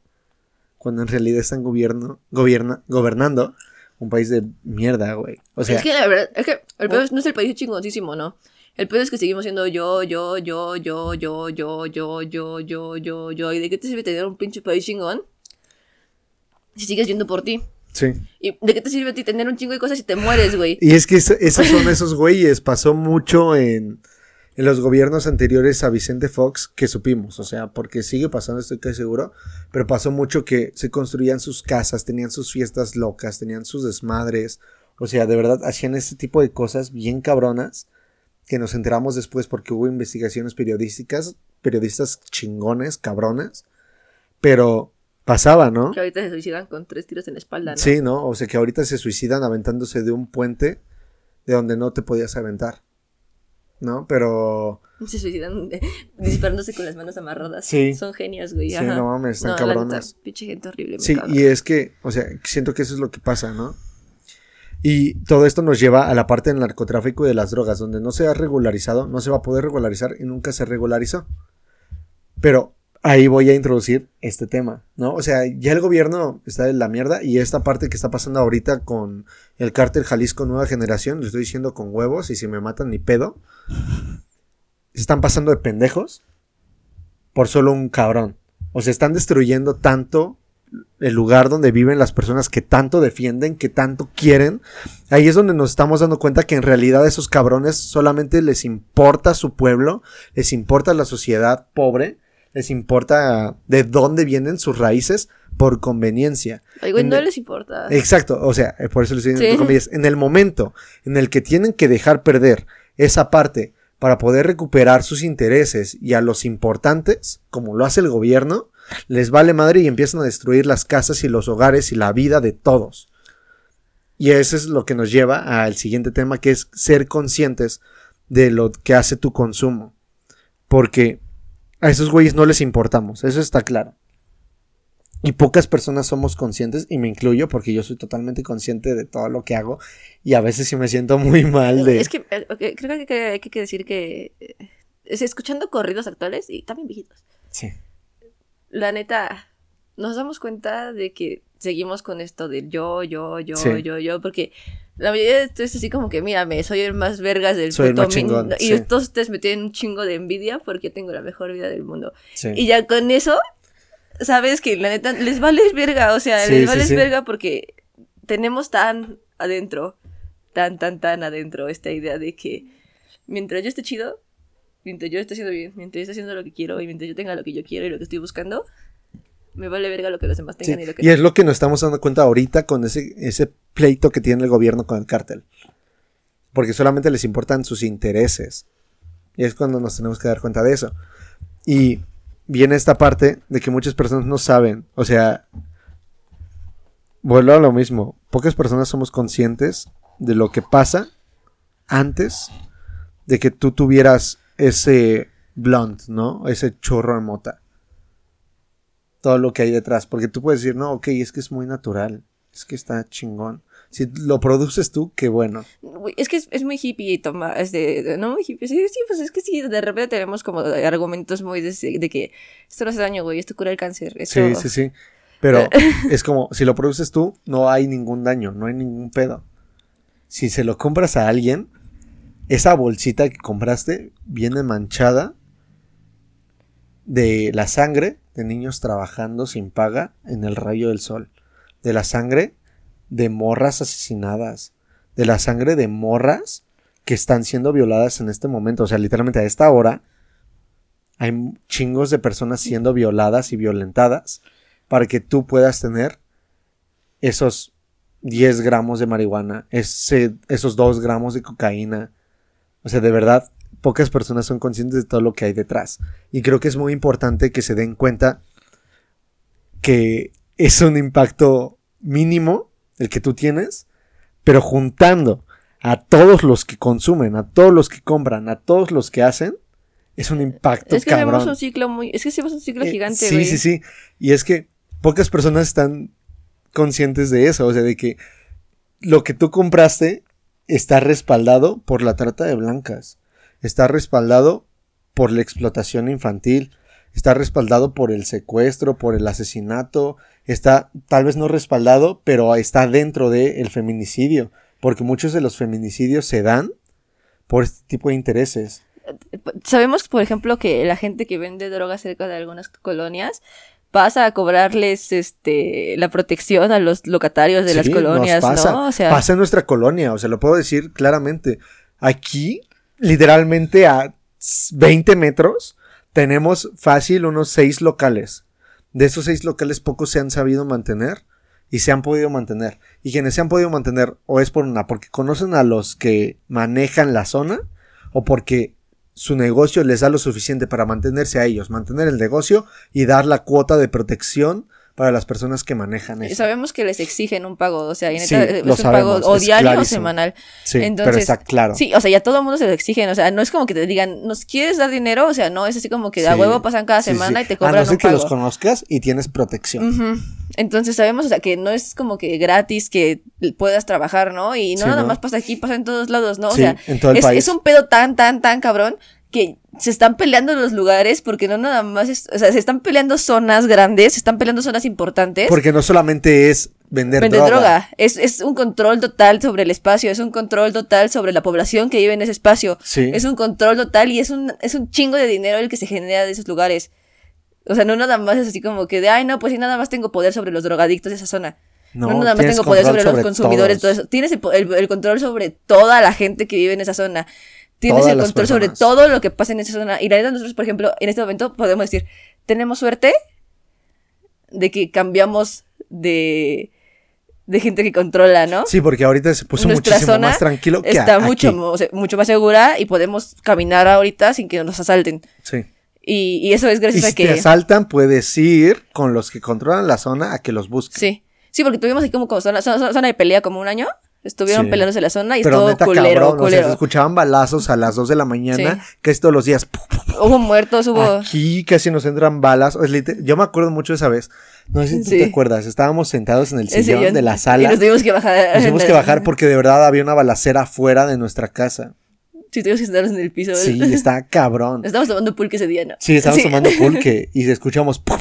cuando en realidad están gobierno, gobierna, gobernando un país de mierda, güey. O sea, es que la verdad, es que el pedo no es el país chingoncísimo, ¿no? El pedo es que seguimos siendo yo, yo, yo, yo, yo, yo, yo, yo, yo, yo, yo. ¿Y de qué te sirve tener un pinche país chingón? Si sigues yendo por ti. sí. ¿Y de qué te sirve a ti tener un chingo de cosas si te mueres, güey? Y es que eso- esos son esos güeyes. Pasó mucho en, en los gobiernos anteriores a Vicente Fox que supimos. O sea, porque sigue pasando, estoy casi seguro. Pero pasó mucho que se construían sus casas, tenían sus fiestas locas, tenían sus desmadres. O sea, de verdad hacían ese tipo de cosas bien cabronas que nos enteramos después porque hubo investigaciones periodísticas, periodistas chingones, cabrones. Pero pasaba, ¿no? Que ahorita se suicidan con tres tiros en la espalda, ¿no? Sí, ¿no? O sea que ahorita se suicidan aventándose de un puente de donde no te podías aventar. ¿no? Pero... Se suicidan eh, disparándose con las manos amarradas. Sí. Son genios, güey. Sí, ajá. no mames, están No, cabronas. pinche gente horrible. Sí, y es que, o sea, siento que eso es lo que pasa, ¿no? Y todo esto nos lleva a la parte del narcotráfico y de las drogas, donde no se ha regularizado, no se va a poder regularizar y nunca se regularizó. Pero ahí voy a introducir este tema, ¿no? O sea, ya el gobierno está en la mierda y esta parte que está pasando ahorita con el cártel Jalisco Nueva Generación, lo estoy diciendo con huevos y si me matan ni pedo, se están pasando de pendejos por solo un cabrón. O sea, están destruyendo tanto el lugar donde viven las personas que tanto defienden, que tanto quieren. Ahí es donde nos estamos dando cuenta que en realidad a esos cabrones solamente les importa su pueblo, les importa la sociedad pobre, les importa de dónde vienen sus raíces por conveniencia. Ay, güey, en no el- les importa. Exacto, o sea, eh, por eso les diciendo Sí. comillas, en el momento en el que tienen que dejar perder esa parte para poder recuperar sus intereses y a los importantes, como lo hace el gobierno, les vale madre y empiezan a destruir las casas y los hogares y la vida de todos. Y eso es lo que nos lleva al siguiente tema, que es ser conscientes de lo que hace tu consumo. Porque a esos güeyes no les importamos, eso está claro. Y pocas personas somos conscientes, y me incluyo porque yo soy totalmente consciente de todo lo que hago, y a veces sí me siento muy mal de... Es que eh, creo que, hay que decir que eh, es escuchando corridos actuales y también viejitos. Sí. La neta, nos damos cuenta de que seguimos con esto del yo, yo, yo, Sí. yo, yo, porque la mayoría de esto es así como que, mírame, soy el más vergas del Soy el puto más chingón, mundo. Y sí. todos ustedes me tienen un chingo de envidia porque tengo la mejor vida del mundo. sí. Y ya con eso, sabes que la neta les vale verga, o sea, les sí, vale sí. verga porque tenemos tan adentro, tan, tan, tan adentro esta idea de que mientras yo esté chido, mientras yo esté haciendo bien, mientras yo esté haciendo lo que quiero y mientras yo tenga lo que yo quiero y lo que estoy buscando, me vale verga lo que los demás Sí, tengan y lo que Y es lo que nos estamos dando cuenta ahorita con ese, ese pleito que tiene el gobierno con el cártel. Porque solamente les importan sus intereses. Y es cuando nos tenemos que dar cuenta de eso. Y viene esta parte de que muchas personas no saben. O sea, vuelvo a lo mismo. Pocas personas somos conscientes de lo que pasa antes de que tú tuvieras ese blunt, ¿no? Ese chorro de mota todo lo que hay detrás. Porque tú puedes decir, no, ok, es que es muy natural. Es que está chingón. Si lo produces tú, qué bueno. Es que es, es muy hippie toma, es de, no muy hippie, sí, sí, pues es que sí, de repente tenemos como argumentos muy de, de que esto no hace daño, güey, esto cura el cáncer, esto... Sí, sí, sí. Pero [laughs] es como, si lo produces tú, no hay ningún daño, no hay ningún pedo. Si se lo compras a alguien, esa bolsita que compraste viene manchada de la sangre de niños trabajando sin paga en el rayo del sol. De la sangre de morras asesinadas. De la sangre de morras que están siendo violadas en este momento. O sea, literalmente a esta hora hay chingos de personas siendo violadas y violentadas para que tú puedas tener esos 10 gramos de marihuana, ese, esos 2 gramos de cocaína. O sea, de verdad, pocas personas son conscientes de todo lo que hay detrás. Y creo que es muy importante que se den cuenta que es un impacto mínimo el que tú tienes, pero juntando a todos los que consumen, a todos los que compran, a todos los que hacen, es un impacto Es que cabrón. un ciclo muy, es que hacemos un ciclo Eh, gigante, Sí, sí, sí. Y es que pocas personas están conscientes de eso. O sea, de que lo que tú compraste está respaldado por la trata de blancas. Está respaldado por la explotación infantil. Está respaldado por el secuestro, por el asesinato. Está tal vez no respaldado, pero está dentro del feminicidio. Porque muchos de los feminicidios se dan por este tipo de intereses. Sabemos, por ejemplo, que la gente que vende drogas cerca de algunas colonias pasa a cobrarles este la protección a los locatarios de las nos colonias, pasa, ¿no? O sea, pasa en nuestra colonia, o sea, lo puedo decir claramente. Aquí, literalmente a 20 metros, tenemos fácil unos seis locales. De esos seis locales, pocos se han sabido mantener y se han podido mantener. Y quienes se han podido mantener, o es por una, porque conocen a los que manejan la zona, o porque su negocio les da lo suficiente para mantenerse a ellos, mantener el negocio y dar la cuota de protección para las personas que manejan eso. sabemos que les exigen un pago, o sea, y neta, Sí, es un pago o diario o semanal. Sí, pero entonces, está claro. Sí, o sea, ya todo el mundo se lo exigen, o sea, no es como que te digan, ¿nos quieres dar dinero? O sea, no, es así como que a huevo pasan cada semana y te A cobran no ser un que los conozcas y tienes protección. Ujú. Entonces sabemos, o sea, que no es como que gratis que puedas trabajar, ¿no? Y no Sí, nada ¿no? más pasa aquí, pasa en todos lados, ¿no? O sea, en todo el es, país. es un pedo tan, tan, tan cabrón que se están peleando los lugares porque no nada más, es- o sea, se están peleando zonas grandes, se están peleando zonas importantes. Porque no solamente es vender, Vender droga. droga. Es, es un control total sobre el espacio, es un control total sobre la población que vive en ese espacio. Sí. Es un control total y es un, es un chingo de dinero el que se genera de esos lugares. O sea, no nada más es así como que de, ay, no, pues sí, nada más tengo poder sobre los drogadictos de esa zona. No, No, nada más tengo poder sobre, sobre los consumidores, todos. todo eso. Tienes el, po- el- el control sobre toda la gente que vive en esa zona. Tienes Todas el control sobre todo lo que pasa en esa zona. Y la neta, nosotros, por ejemplo, en este momento podemos decir, tenemos suerte de que cambiamos de, de gente que controla, ¿no? Sí, porque ahorita se puso Nuestra muchísimo zona más tranquilo que Está aquí. mucho, mo- o sea, mucho más segura y podemos caminar ahorita sin que nos asalten. Sí. Y, y eso es Y gracias si a que... te asaltan, puedes ir con los que controlan la zona a que los busquen. Sí. Sí, porque tuvimos aquí como, como zona, zona- zona de pelea como un año. Estuvieron Sí. peleándose la zona y Pero estuvo neta, culero, cabrón, o sea, culero. se escuchaban balazos a las 2 de la mañana, Sí. que es todos los días. Hubo muertos, hubo... Aquí casi nos entran balas. Yo me acuerdo mucho de esa vez. No sé si tú Sí. te acuerdas. Estábamos sentados en el sillón sillón, de la Y sala. nos tuvimos que bajar. Nos tuvimos que bajar [laughs] porque de verdad había una balacera fuera de nuestra casa. Sí, tuvimos que sentarnos en el piso. Sí, está cabrón. [laughs] Estábamos tomando pulque ese día, ¿no? Sí, estábamos tomando [laughs] pulque y escuchamos pum,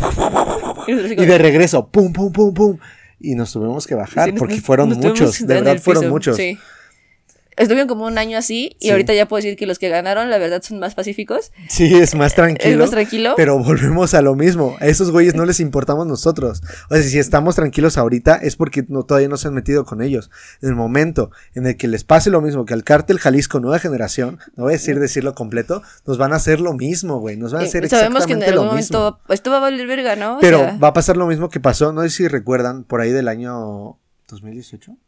Y, de regreso pum pum pum pum y nos tuvimos que bajar Sí, nos- porque fueron muchos, de verdad fueron muchos. Sí. Estuvieron como un año así y Sí. ahorita ya puedo decir que los que ganaron, la verdad, son más pacíficos. Sí, es más [laughs] tranquilo. Es más tranquilo. Pero volvemos a lo mismo. A esos güeyes no les [laughs] importamos nosotros. O sea, si estamos tranquilos ahorita es porque no, todavía no se han metido con ellos. En el momento en el que les pase lo mismo que al cártel Jalisco Nueva Generación, no voy a decir decirlo completo, nos van a hacer lo mismo, güey. Nos van a Eh, hacer Sabemos que en exactamente algún lo mismo. momento esto va a valer verga, ¿no? O Pero sea, va a pasar lo mismo que pasó, no sé si recuerdan, por ahí del año 2018, no,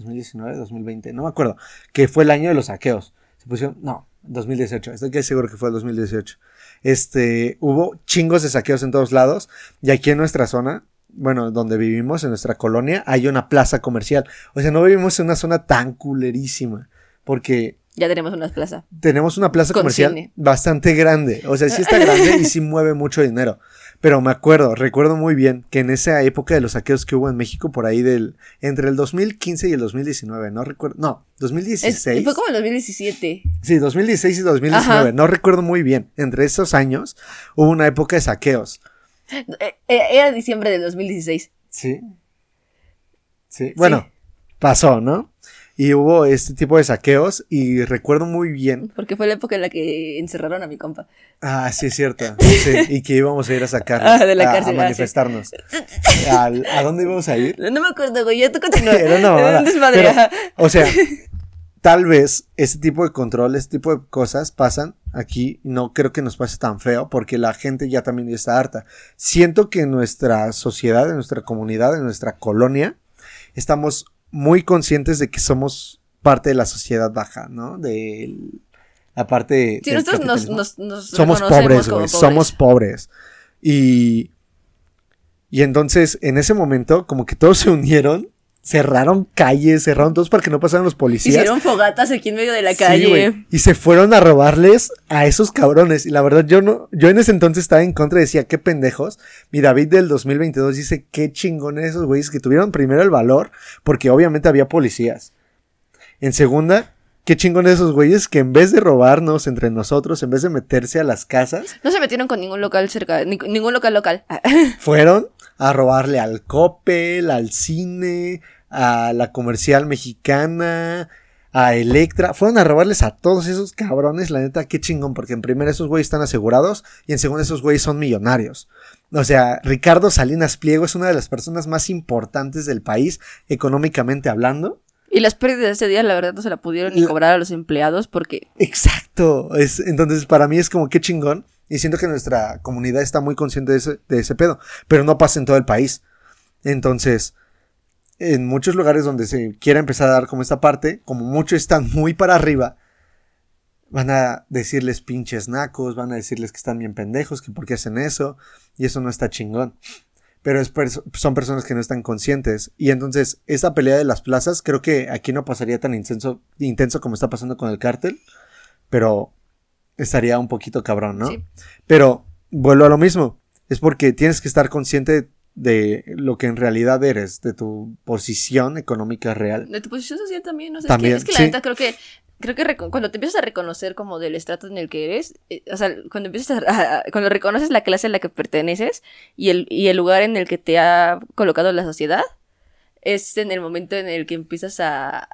2019, 2020, no me acuerdo, que fue el año de los saqueos. Se pusieron, no, 2018, estoy casi seguro que fue el 2018. Este, hubo chingos de saqueos en todos lados y aquí en nuestra zona, bueno, donde vivimos, en nuestra colonia, hay una plaza comercial. O sea, no vivimos en una zona tan culerísima, porque ya tenemos una plaza. tenemos una plaza Con comercial cine. bastante grande. O sea, sí está [laughs] grande y sí mueve mucho dinero. Pero me acuerdo, recuerdo muy bien que en esa época de los saqueos que hubo en México, por ahí del. entre el 2015 y el 2019, no recuerdo. No, Es- 2016. fue como en 2017. Sí, 2016 y 2019. Ajá. No recuerdo muy bien. Entre esos años hubo una época de saqueos. Eh, eh, Era diciembre del 2016. Sí. Sí. Bueno, pasó, ¿no? Y hubo este tipo de saqueos y recuerdo muy bien Porque fue la época en la que encerraron a mi compa. Ah, sí, es cierto. Sí, y que íbamos a ir a sacar [laughs] Ah, de la a, cárcel, a ah, manifestarnos. ¿A dónde íbamos a ir? No me acuerdo, güey. Ya tú continúa. Era una mamada. Pero, o sea, [laughs] tal vez este tipo de control, este tipo de cosas pasan aquí. No creo que nos pase tan feo porque la gente ya también ya está harta. Siento que en nuestra sociedad, en nuestra comunidad, en nuestra colonia, estamos muy conscientes de que somos parte de la sociedad baja, ¿no? De la parte... Sí, nosotros nos, capitalismo. nos, nos somos pobres, güey, pobres. somos pobres. Y, y entonces, en ese momento, como que todos se unieron, cerraron calles, cerraron todos para que no pasaran los policías. Hicieron fogatas aquí en medio de la Sí, calle. güey, y se fueron a robarles a esos cabrones. Y la verdad, yo no, yo en ese entonces estaba en contra y decía, qué pendejos. Mi David del 2022 dice, qué chingones esos güeyes que tuvieron primero el valor, porque obviamente había policías. En segunda, qué chingones esos güeyes que en vez de robarnos entre nosotros, en vez de meterse a las casas, No se metieron con ningún local cerca, ni- ningún local local. [laughs] fueron a robarle al Coppel, al cine, a la comercial mexicana, a Electra. Fueron a robarles a todos esos cabrones, la neta, qué chingón, porque en primera esos güeyes están asegurados y en segunda esos güeyes son millonarios. O sea, Ricardo Salinas Pliego es una de las personas más importantes del país, económicamente hablando. Y las pérdidas de ese día, la verdad, no se la pudieron ni cobrar a los empleados porque Exacto. Es, entonces, para mí es como qué chingón. Y siento que nuestra comunidad está muy consciente de ese, de ese pedo. Pero no pasa en todo el país. Entonces, en muchos lugares donde se quiera empezar a dar como esta parte, como muchos están [laughs] muy para arriba, van a decirles pinches nacos, van a decirles que están bien pendejos, que por qué hacen eso. Y eso no está chingón. pero son personas que no están conscientes. Y entonces, esta pelea de las plazas, creo que aquí no pasaría tan intenso, intenso como está pasando con el cártel, pero estaría un poquito cabrón, ¿no? Sí. Pero vuelvo a lo mismo, es porque tienes que estar consciente de lo que en realidad eres, de tu posición económica real. De tu posición social también, no sé. También, es que, es que la neta creo que. Creo que cuando te empiezas a reconocer como del estrato en el que eres, eh, o sea, cuando empiezas a, a- cuando reconoces la clase a la que perteneces y el, y el lugar en el que te ha colocado la sociedad, es en el momento en el que empiezas a,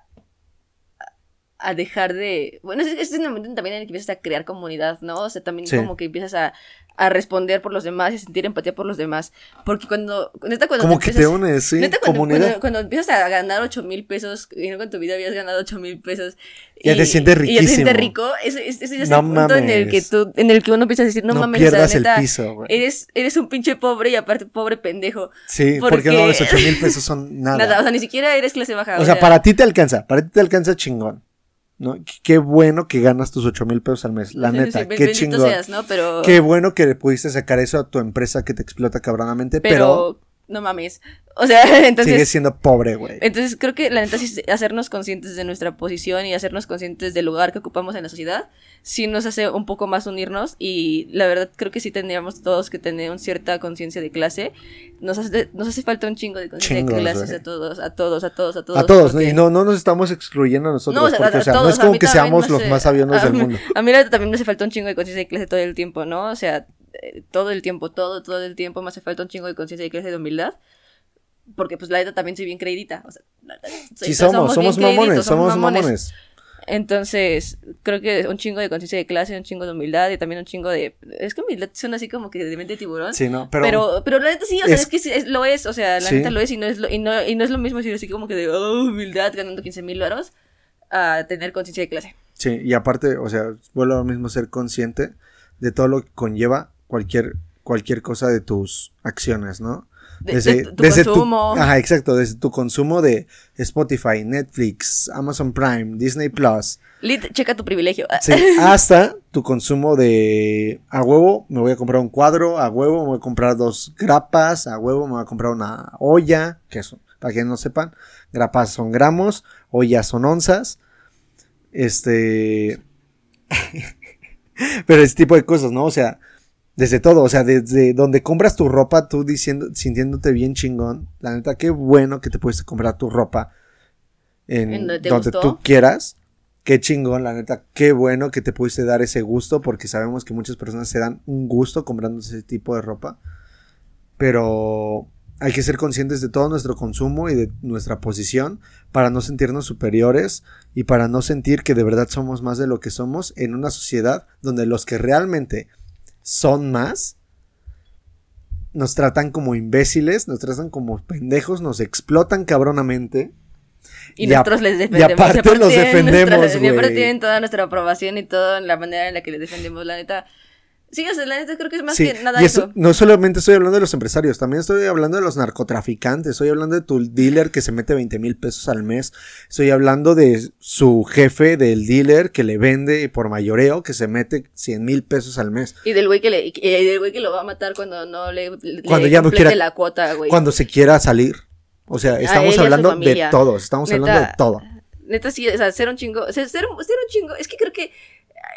a dejar de... Bueno, es, es el momento también en el que empiezas a crear comunidad, ¿no? O sea, también Sí. como que empiezas a, a responder por los demás y a sentir empatía por los demás. Porque cuando... Neta, cuando Como que te empiezas- unes, sí, Neta, cuando, comunidad. cuando, cuando empiezas a ganar 8 mil pesos y no en tu vida habías ganado 8 mil pesos. Ya te sientes Y ya te sientes riquísimo. rico. Eso, es- eso ya es No el punto en el que tú, en el que uno empieza a decir, no, No, mames, pierdas neta, el piso, güey. Eres, eres un pinche pobre y aparte pobre pendejo. Sí, porque- porque no, los 8 mil [laughs] pesos son nada. Nada. o sea, ni siquiera eres clase baja. O sea, para ti te alcanza, para ti te alcanza chingón. ¿No? Qué bueno que ganas tus 8 mil pesos al mes, la [laughs] neta, sí, qué chingón. seas, ¿no? Pero, Qué bueno que le pudiste sacar eso a tu empresa que te explota cabronamente, pero, pero, no mames. O sea, [laughs] entonces... sigues siendo pobre, güey. Entonces creo que la neta sí es hacernos conscientes de nuestra posición y hacernos conscientes del lugar que ocupamos en la sociedad, sí nos hace un poco más unirnos y la verdad creo que sí tendríamos todos que tener una cierta conciencia de clase. Nos hace, nos hace falta un chingo de conciencia de clases a todos, a todos, a todos, a todos. a todos, ¿no? porque- y no, no nos estamos excluyendo a nosotros, No, o sea, porque, a o sea, no todos, es a como que seamos no los sé, más sabiondos a del mundo. A mí la también me hace falta un chingo de conciencia de clase todo el tiempo, ¿no? O sea, eh, todo el tiempo, todo, todo el tiempo me hace falta un chingo de conciencia de clase y de humildad. Porque pues la neta también soy bien creidita. O sea, Sí somos, somos bien mamones, somos mamones. Entonces, creo que un chingo de conciencia de clase, un chingo de humildad y también un chingo de... Es que humildad suena así como que de mente de tiburón. Sí, no, pero, Pero, pero, la neta sí, o sea, es- es, que es- lo es, o sea, la Sí. neta lo es y no es lo, y no, y no es lo mismo decir así como que de oh, humildad ganando 15 mil varos a tener conciencia de clase. sí, y aparte, o sea, vuelvo a lo mismo ser consciente de todo lo que conlleva cualquier cualquier cosa de tus acciones, ¿no? De, de tu consumo. ajá, exacto, desde tu consumo de Spotify, Netflix, Amazon Prime, Disney Plus, Lit, checa tu privilegio. sí, hasta tu consumo de a huevo, me voy a comprar un cuadro, a huevo, me voy a comprar dos grapas, a huevo, me voy a comprar una olla, que eso, para que no sepan, grapas son gramos, ollas son onzas, este, [laughs] pero ese tipo de cosas, ¿no? O sea, desde todo, o sea, desde donde compras tu ropa, tú diciendo, sintiéndote bien chingón. La neta, qué bueno que te pudiste comprar tu ropa en, ¿En donde tú quieras. Qué chingón, la neta, qué bueno que te pudiste dar ese gusto, porque sabemos que muchas personas se dan un gusto comprando ese tipo de ropa. Pero hay que ser conscientes de todo nuestro consumo y de nuestra posición para no sentirnos superiores y para no sentir que de verdad somos más de lo que somos en una sociedad donde los que realmente son más nos tratan como imbéciles, nos tratan como pendejos, nos explotan cabronamente. Y, Y nosotros les y defendemos. aparte los tienen [laughs] defendemos, nuestra- y aparte tienen toda nuestra aprobación y toda la manera en la que les defendemos, la neta. Sí, o sea, la neta creo que es más Sí, que nada y eso, eso. no solamente estoy hablando de los empresarios, también estoy hablando de los narcotraficantes, estoy hablando de tu dealer que se mete 20 mil pesos al mes, estoy hablando de su jefe del dealer que le vende por mayoreo que se mete 100 mil pesos al mes. Y del güey que le, y del güey que lo va a matar cuando no le, le Cuando ya no quiera- la cuota, güey. Cuando se quiera salir. O sea, estamos él y a su hablando de todos, estamos Neta, hablando de todo. Neta, sí, o sea, ser un chingo, ser, ser, un- ser un chingo, es que creo que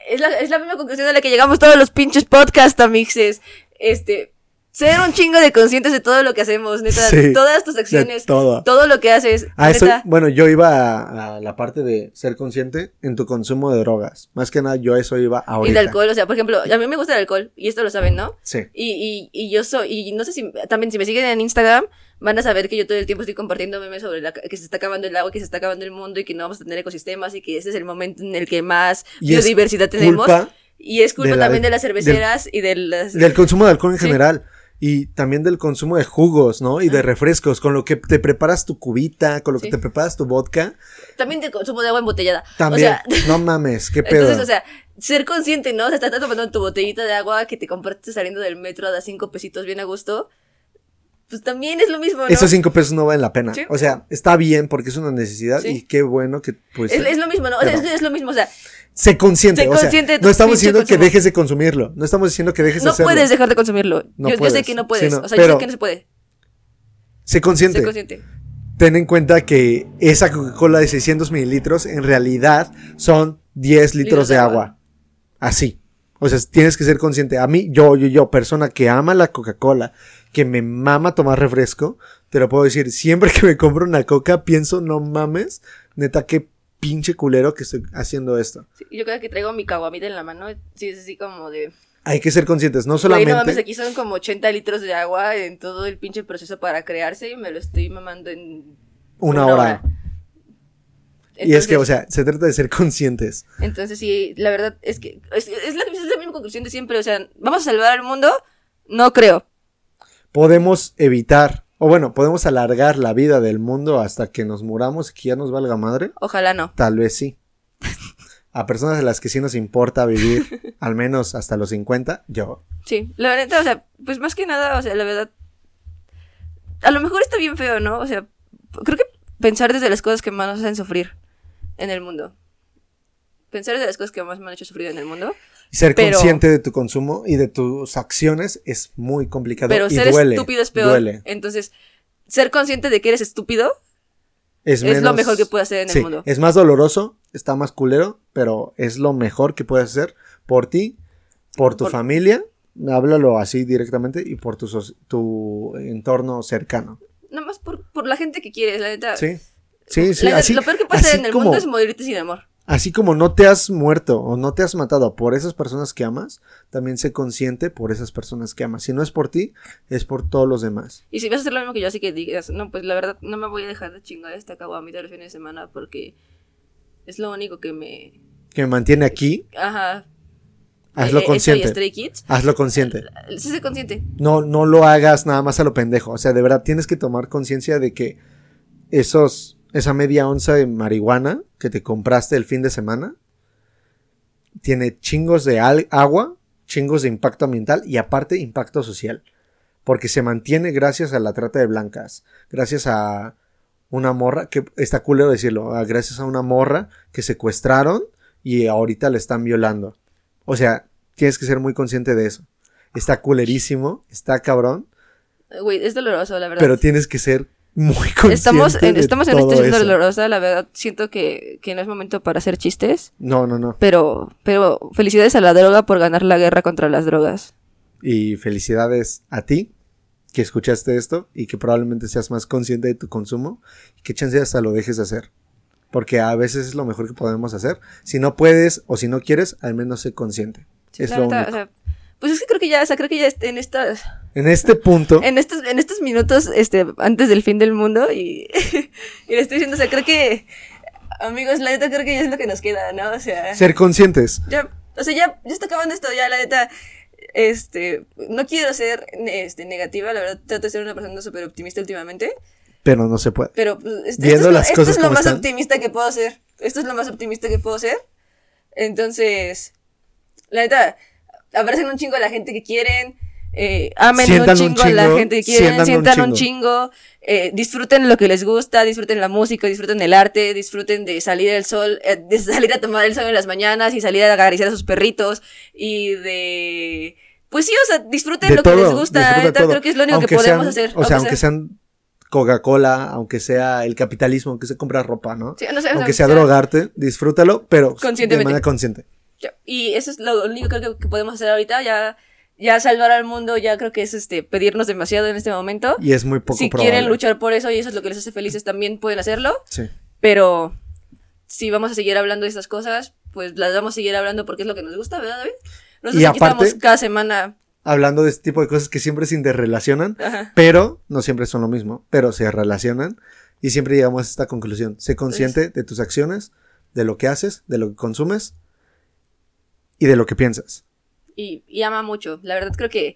es la, es la misma conclusión a la que llegamos todos los pinches podcasts, amixes. Este, ser un chingo de conscientes de todo lo que hacemos, neta, Sí, todas tus acciones, todo. todo lo que haces, Ah, eso- neta. bueno, yo iba a, a la parte de ser consciente en tu consumo de drogas. Más que nada, yo a eso iba Y ahorita. de alcohol, o sea, por ejemplo, a mí me gusta el alcohol, y esto lo saben, ¿no? Sí. Y, y, y yo soy, y no sé si, también si me siguen en Instagram, van a saber que yo todo el tiempo estoy compartiendo memes sobre la, que se está acabando el agua, que se está acabando el mundo y que no vamos a tener ecosistemas y que ese es el momento en el que más biodiversidad tenemos. Y es culpa de la- también de las cerveceras y de las... del consumo de alcohol en Sí. general. Y también del consumo de jugos, ¿no? Y de refrescos, con lo que te preparas tu cubita, con lo Sí. que te preparas tu vodka. También de consumo de agua embotellada. También, O sea, [laughs] no mames, qué pedo. entonces, o sea, ser consciente, ¿no? O sea, estás tomando tu botellita de agua que te compraste saliendo del metro a dar cinco pesitos bien a gusto. Pues también es lo mismo, ¿no? Esos cinco pesos no valen la pena. Sí. O sea, está bien porque es una necesidad Sí. y qué bueno que pues es, es lo mismo, ¿no? O sea, es, es lo mismo, o sea, sé consciente. o sea, consciente de tu no estamos diciendo que dejes de consumirlo. No estamos diciendo que dejes de no hacerlo. puedes dejar de consumirlo. No yo, yo sé puedes. que no puedes. Sí, no, O sea, yo sé que no se puede. Sé consciente. Sé consciente. Ten en cuenta que esa Coca-Cola de 600 mililitros en realidad son 10 litros, Litros de de agua. agua. Así. O sea, tienes que ser consciente. A mí, yo, yo, yo, persona que ama la Coca-Cola, que me mama tomar refresco, te lo puedo decir, siempre que me compro una Coca, pienso, no mames, neta, qué pinche culero que estoy haciendo esto. Sí, yo creo que traigo mi caguamita en la mano. Sí, es así como de. Hay que ser conscientes, no solamente... no mames, aquí son como 80 litros de agua en todo el pinche proceso para crearse y me lo estoy mamando en una, una hora. hora. y es que, o sea, se trata de ser conscientes. Entonces, sí, la verdad es que es, es la, es la misma conclusión de siempre. O sea, ¿vamos a salvar al mundo? No creo. Podemos evitar, o bueno, podemos alargar la vida del mundo hasta que nos muramos y que ya nos valga madre. Ojalá no. Tal vez sí. A personas a las que sí nos importa vivir, [laughs] al menos hasta los 50, yo. Sí, la verdad, o sea, pues más que nada, o sea, la verdad. A lo mejor está bien feo, ¿no? O sea, creo que pensar desde las cosas que más nos hacen sufrir en el mundo. Pensar desde las cosas que más me han hecho sufrir en el mundo. Ser Pero- consciente de tu consumo y de tus acciones es muy complicado Pero y ser duele. estúpido es peor. Duele. Entonces, ser consciente de que eres estúpido Es, es lo mejor que puedes hacer en Sí, el mundo. Es más doloroso, está más culero, pero es lo mejor que puedes hacer por ti, por tu Por- familia, háblalo así directamente, y por tu, tu entorno cercano. Nada más por, por la gente que quieres, la neta. Sí, sí, sí. La así, lo peor que puede así en el como- mundo es morirte sin amor. Así como no te has muerto o no te has matado por esas personas que amas, también sé consciente por esas personas que amas. Si no es por ti, es por todos los demás. Y si vas a hacer lo mismo que yo, así que digas, no, pues la verdad, no me voy a dejar de chingar esta caguamita los fines de semana porque es lo único que me. Que me mantiene aquí, Ajá. hazlo Eh, consciente. Stray Kids. Hazlo consciente. Sí, sé consciente. No, no lo hagas nada más a lo pendejo. O sea, de verdad tienes que tomar conciencia de que esos, esa media onza de marihuana que te compraste el fin de semana tiene chingos de agua, chingos de impacto ambiental y aparte impacto social. Porque se mantiene gracias a la trata de blancas, gracias a una morra, que está culero decirlo, a- gracias a una morra que secuestraron y ahorita le están violando. O sea, tienes que ser muy consciente de eso. Está culerísimo, está cabrón, Güey, es doloroso, la verdad. pero tienes que ser muy consciente. estamos en, de estamos en situación dolorosa, la verdad. Siento que, que no es momento para hacer chistes. No, no, no. Pero, pero felicidades a la droga por ganar la guerra contra las drogas. Y felicidades a ti que escuchaste esto y que probablemente seas más consciente de tu consumo y que chance hasta lo dejes de hacer. Porque a veces es lo mejor que podemos hacer. Si no puedes o si no quieres, al menos sé consciente. Sí, es lo neta, único. o sea, pues es que creo que ya, o sea, creo que ya en estas, en este punto, en estos, en estos minutos, este, antes del fin del mundo, y, [laughs] y le estoy diciendo, o sea, creo que, amigos, la neta creo que ya es lo que nos queda, ¿no? O sea, ser conscientes. ya, o sea, ya, ya está acabando esto, ya, la neta, este, no quiero ser, este, negativa, la verdad, trato de ser una persona súper optimista últimamente, Pero no se puede. pero, pues, este- Viendo esto, es las esto cosas es lo más están. optimista que puedo ser, esto es lo más optimista que puedo ser, entonces, la neta, abracen un chingo a la gente que quieren, eh, amen Sientan un un chingo, a la gente que quieren, sientan un sientan un chingo. chingo, eh, disfruten lo que les gusta, disfruten la música, disfruten el arte, disfruten de salir el sol, eh, de salir a tomar el sol en las mañanas y salir a acariciar a sus perritos y de... Pues sí, o sea, disfruten De lo que les gusta, todo. creo que es lo único que Aunque podemos sean- hacer. O sea, aunque aunque sean Coca-Cola, aunque sea el capitalismo, aunque se compra ropa, ¿no? Sí, no sé, o sea, aunque sea drogarte, disfrútalo, pero de manera consciente. Y eso es lo único creo que, que podemos hacer ahorita, ya, ya salvar al mundo, ya creo que es este pedirnos demasiado en este momento. Y es muy poco si probable. quieren luchar por eso y eso es lo que les hace felices, también pueden hacerlo. Sí. Pero si vamos a seguir hablando de estas cosas, pues las vamos a seguir hablando porque es lo que nos gusta, ¿verdad, David? Nosotros Y aquí aparte- estamos cada semana. Hablando de este tipo de cosas que siempre se interrelacionan, Ajá. pero no siempre son lo mismo, pero se relacionan y siempre llegamos a esta conclusión. Sé consciente de tus acciones, de lo que haces, de lo que consumes y de lo que piensas. Y, y ama mucho. La verdad creo que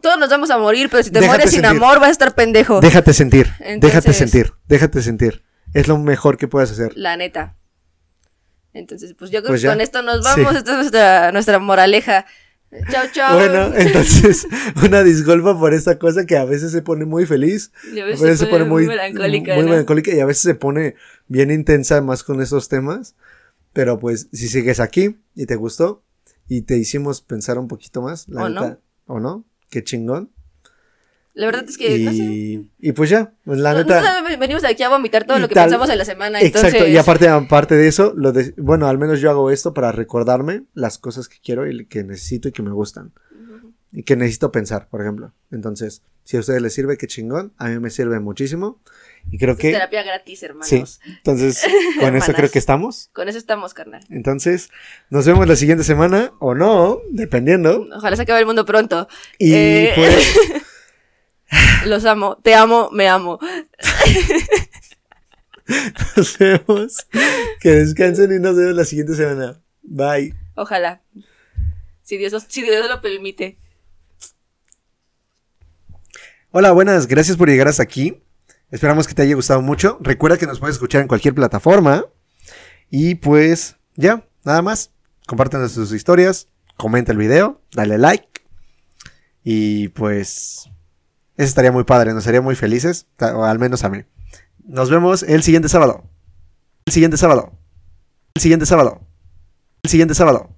todos nos vamos a morir, pero si te Déjate mueres sin sentir. amor vas a estar pendejo. Déjate sentir, déjate Entonces- sentir, déjate sentir. Es lo mejor que puedes hacer. La neta. Entonces, pues yo creo Pues que con esto nos vamos. Sí. Esta es nuestra, nuestra moraleja. Chao, chao. Bueno, [laughs] entonces, una disculpa por esta cosa que a veces se pone muy feliz, Y a a veces veces se pone muy, melancólica. muy ¿no? melancólica y a veces se pone bien intensa más con estos temas. Pero pues, si sigues aquí y te gustó y te hicimos pensar un poquito más, la ¿O neta, o no, qué chingón. La verdad es que, no sé. Y, y pues ya, pues la Nosotros neta. también venimos aquí a vomitar todo lo que tal- pensamos en la semana. Exacto, entonces, y aparte, aparte de eso, lo de, bueno, al menos yo hago esto para recordarme las cosas que quiero y que necesito y que me gustan. Y que necesito pensar, por ejemplo. Entonces, si a ustedes les sirve, qué chingón. A mí me sirve muchísimo. Y creo Es que, terapia gratis, hermanos. Sí. entonces, [laughs] con eso creo que estamos. Con eso estamos, carnal. Entonces, nos vemos la siguiente semana, o no, dependiendo. Ojalá se acabe el mundo pronto. Y Eh, pues, [laughs] Los amo. Te amo, me amo. [laughs] nos vemos. Que descansen y nos vemos la siguiente semana. Bye. Ojalá. Si Dios, si Dios lo permite. Hola, buenas, gracias por llegar hasta aquí. Esperamos que te haya gustado mucho. Recuerda que nos puedes escuchar en cualquier plataforma. Y pues, ya, nada más. Compártenos tus historias, comenta el video, dale like. Y pues, eso estaría muy padre, nos haría muy felices, o al menos a mí. Nos vemos el siguiente sábado. El siguiente sábado. El siguiente sábado. El siguiente sábado.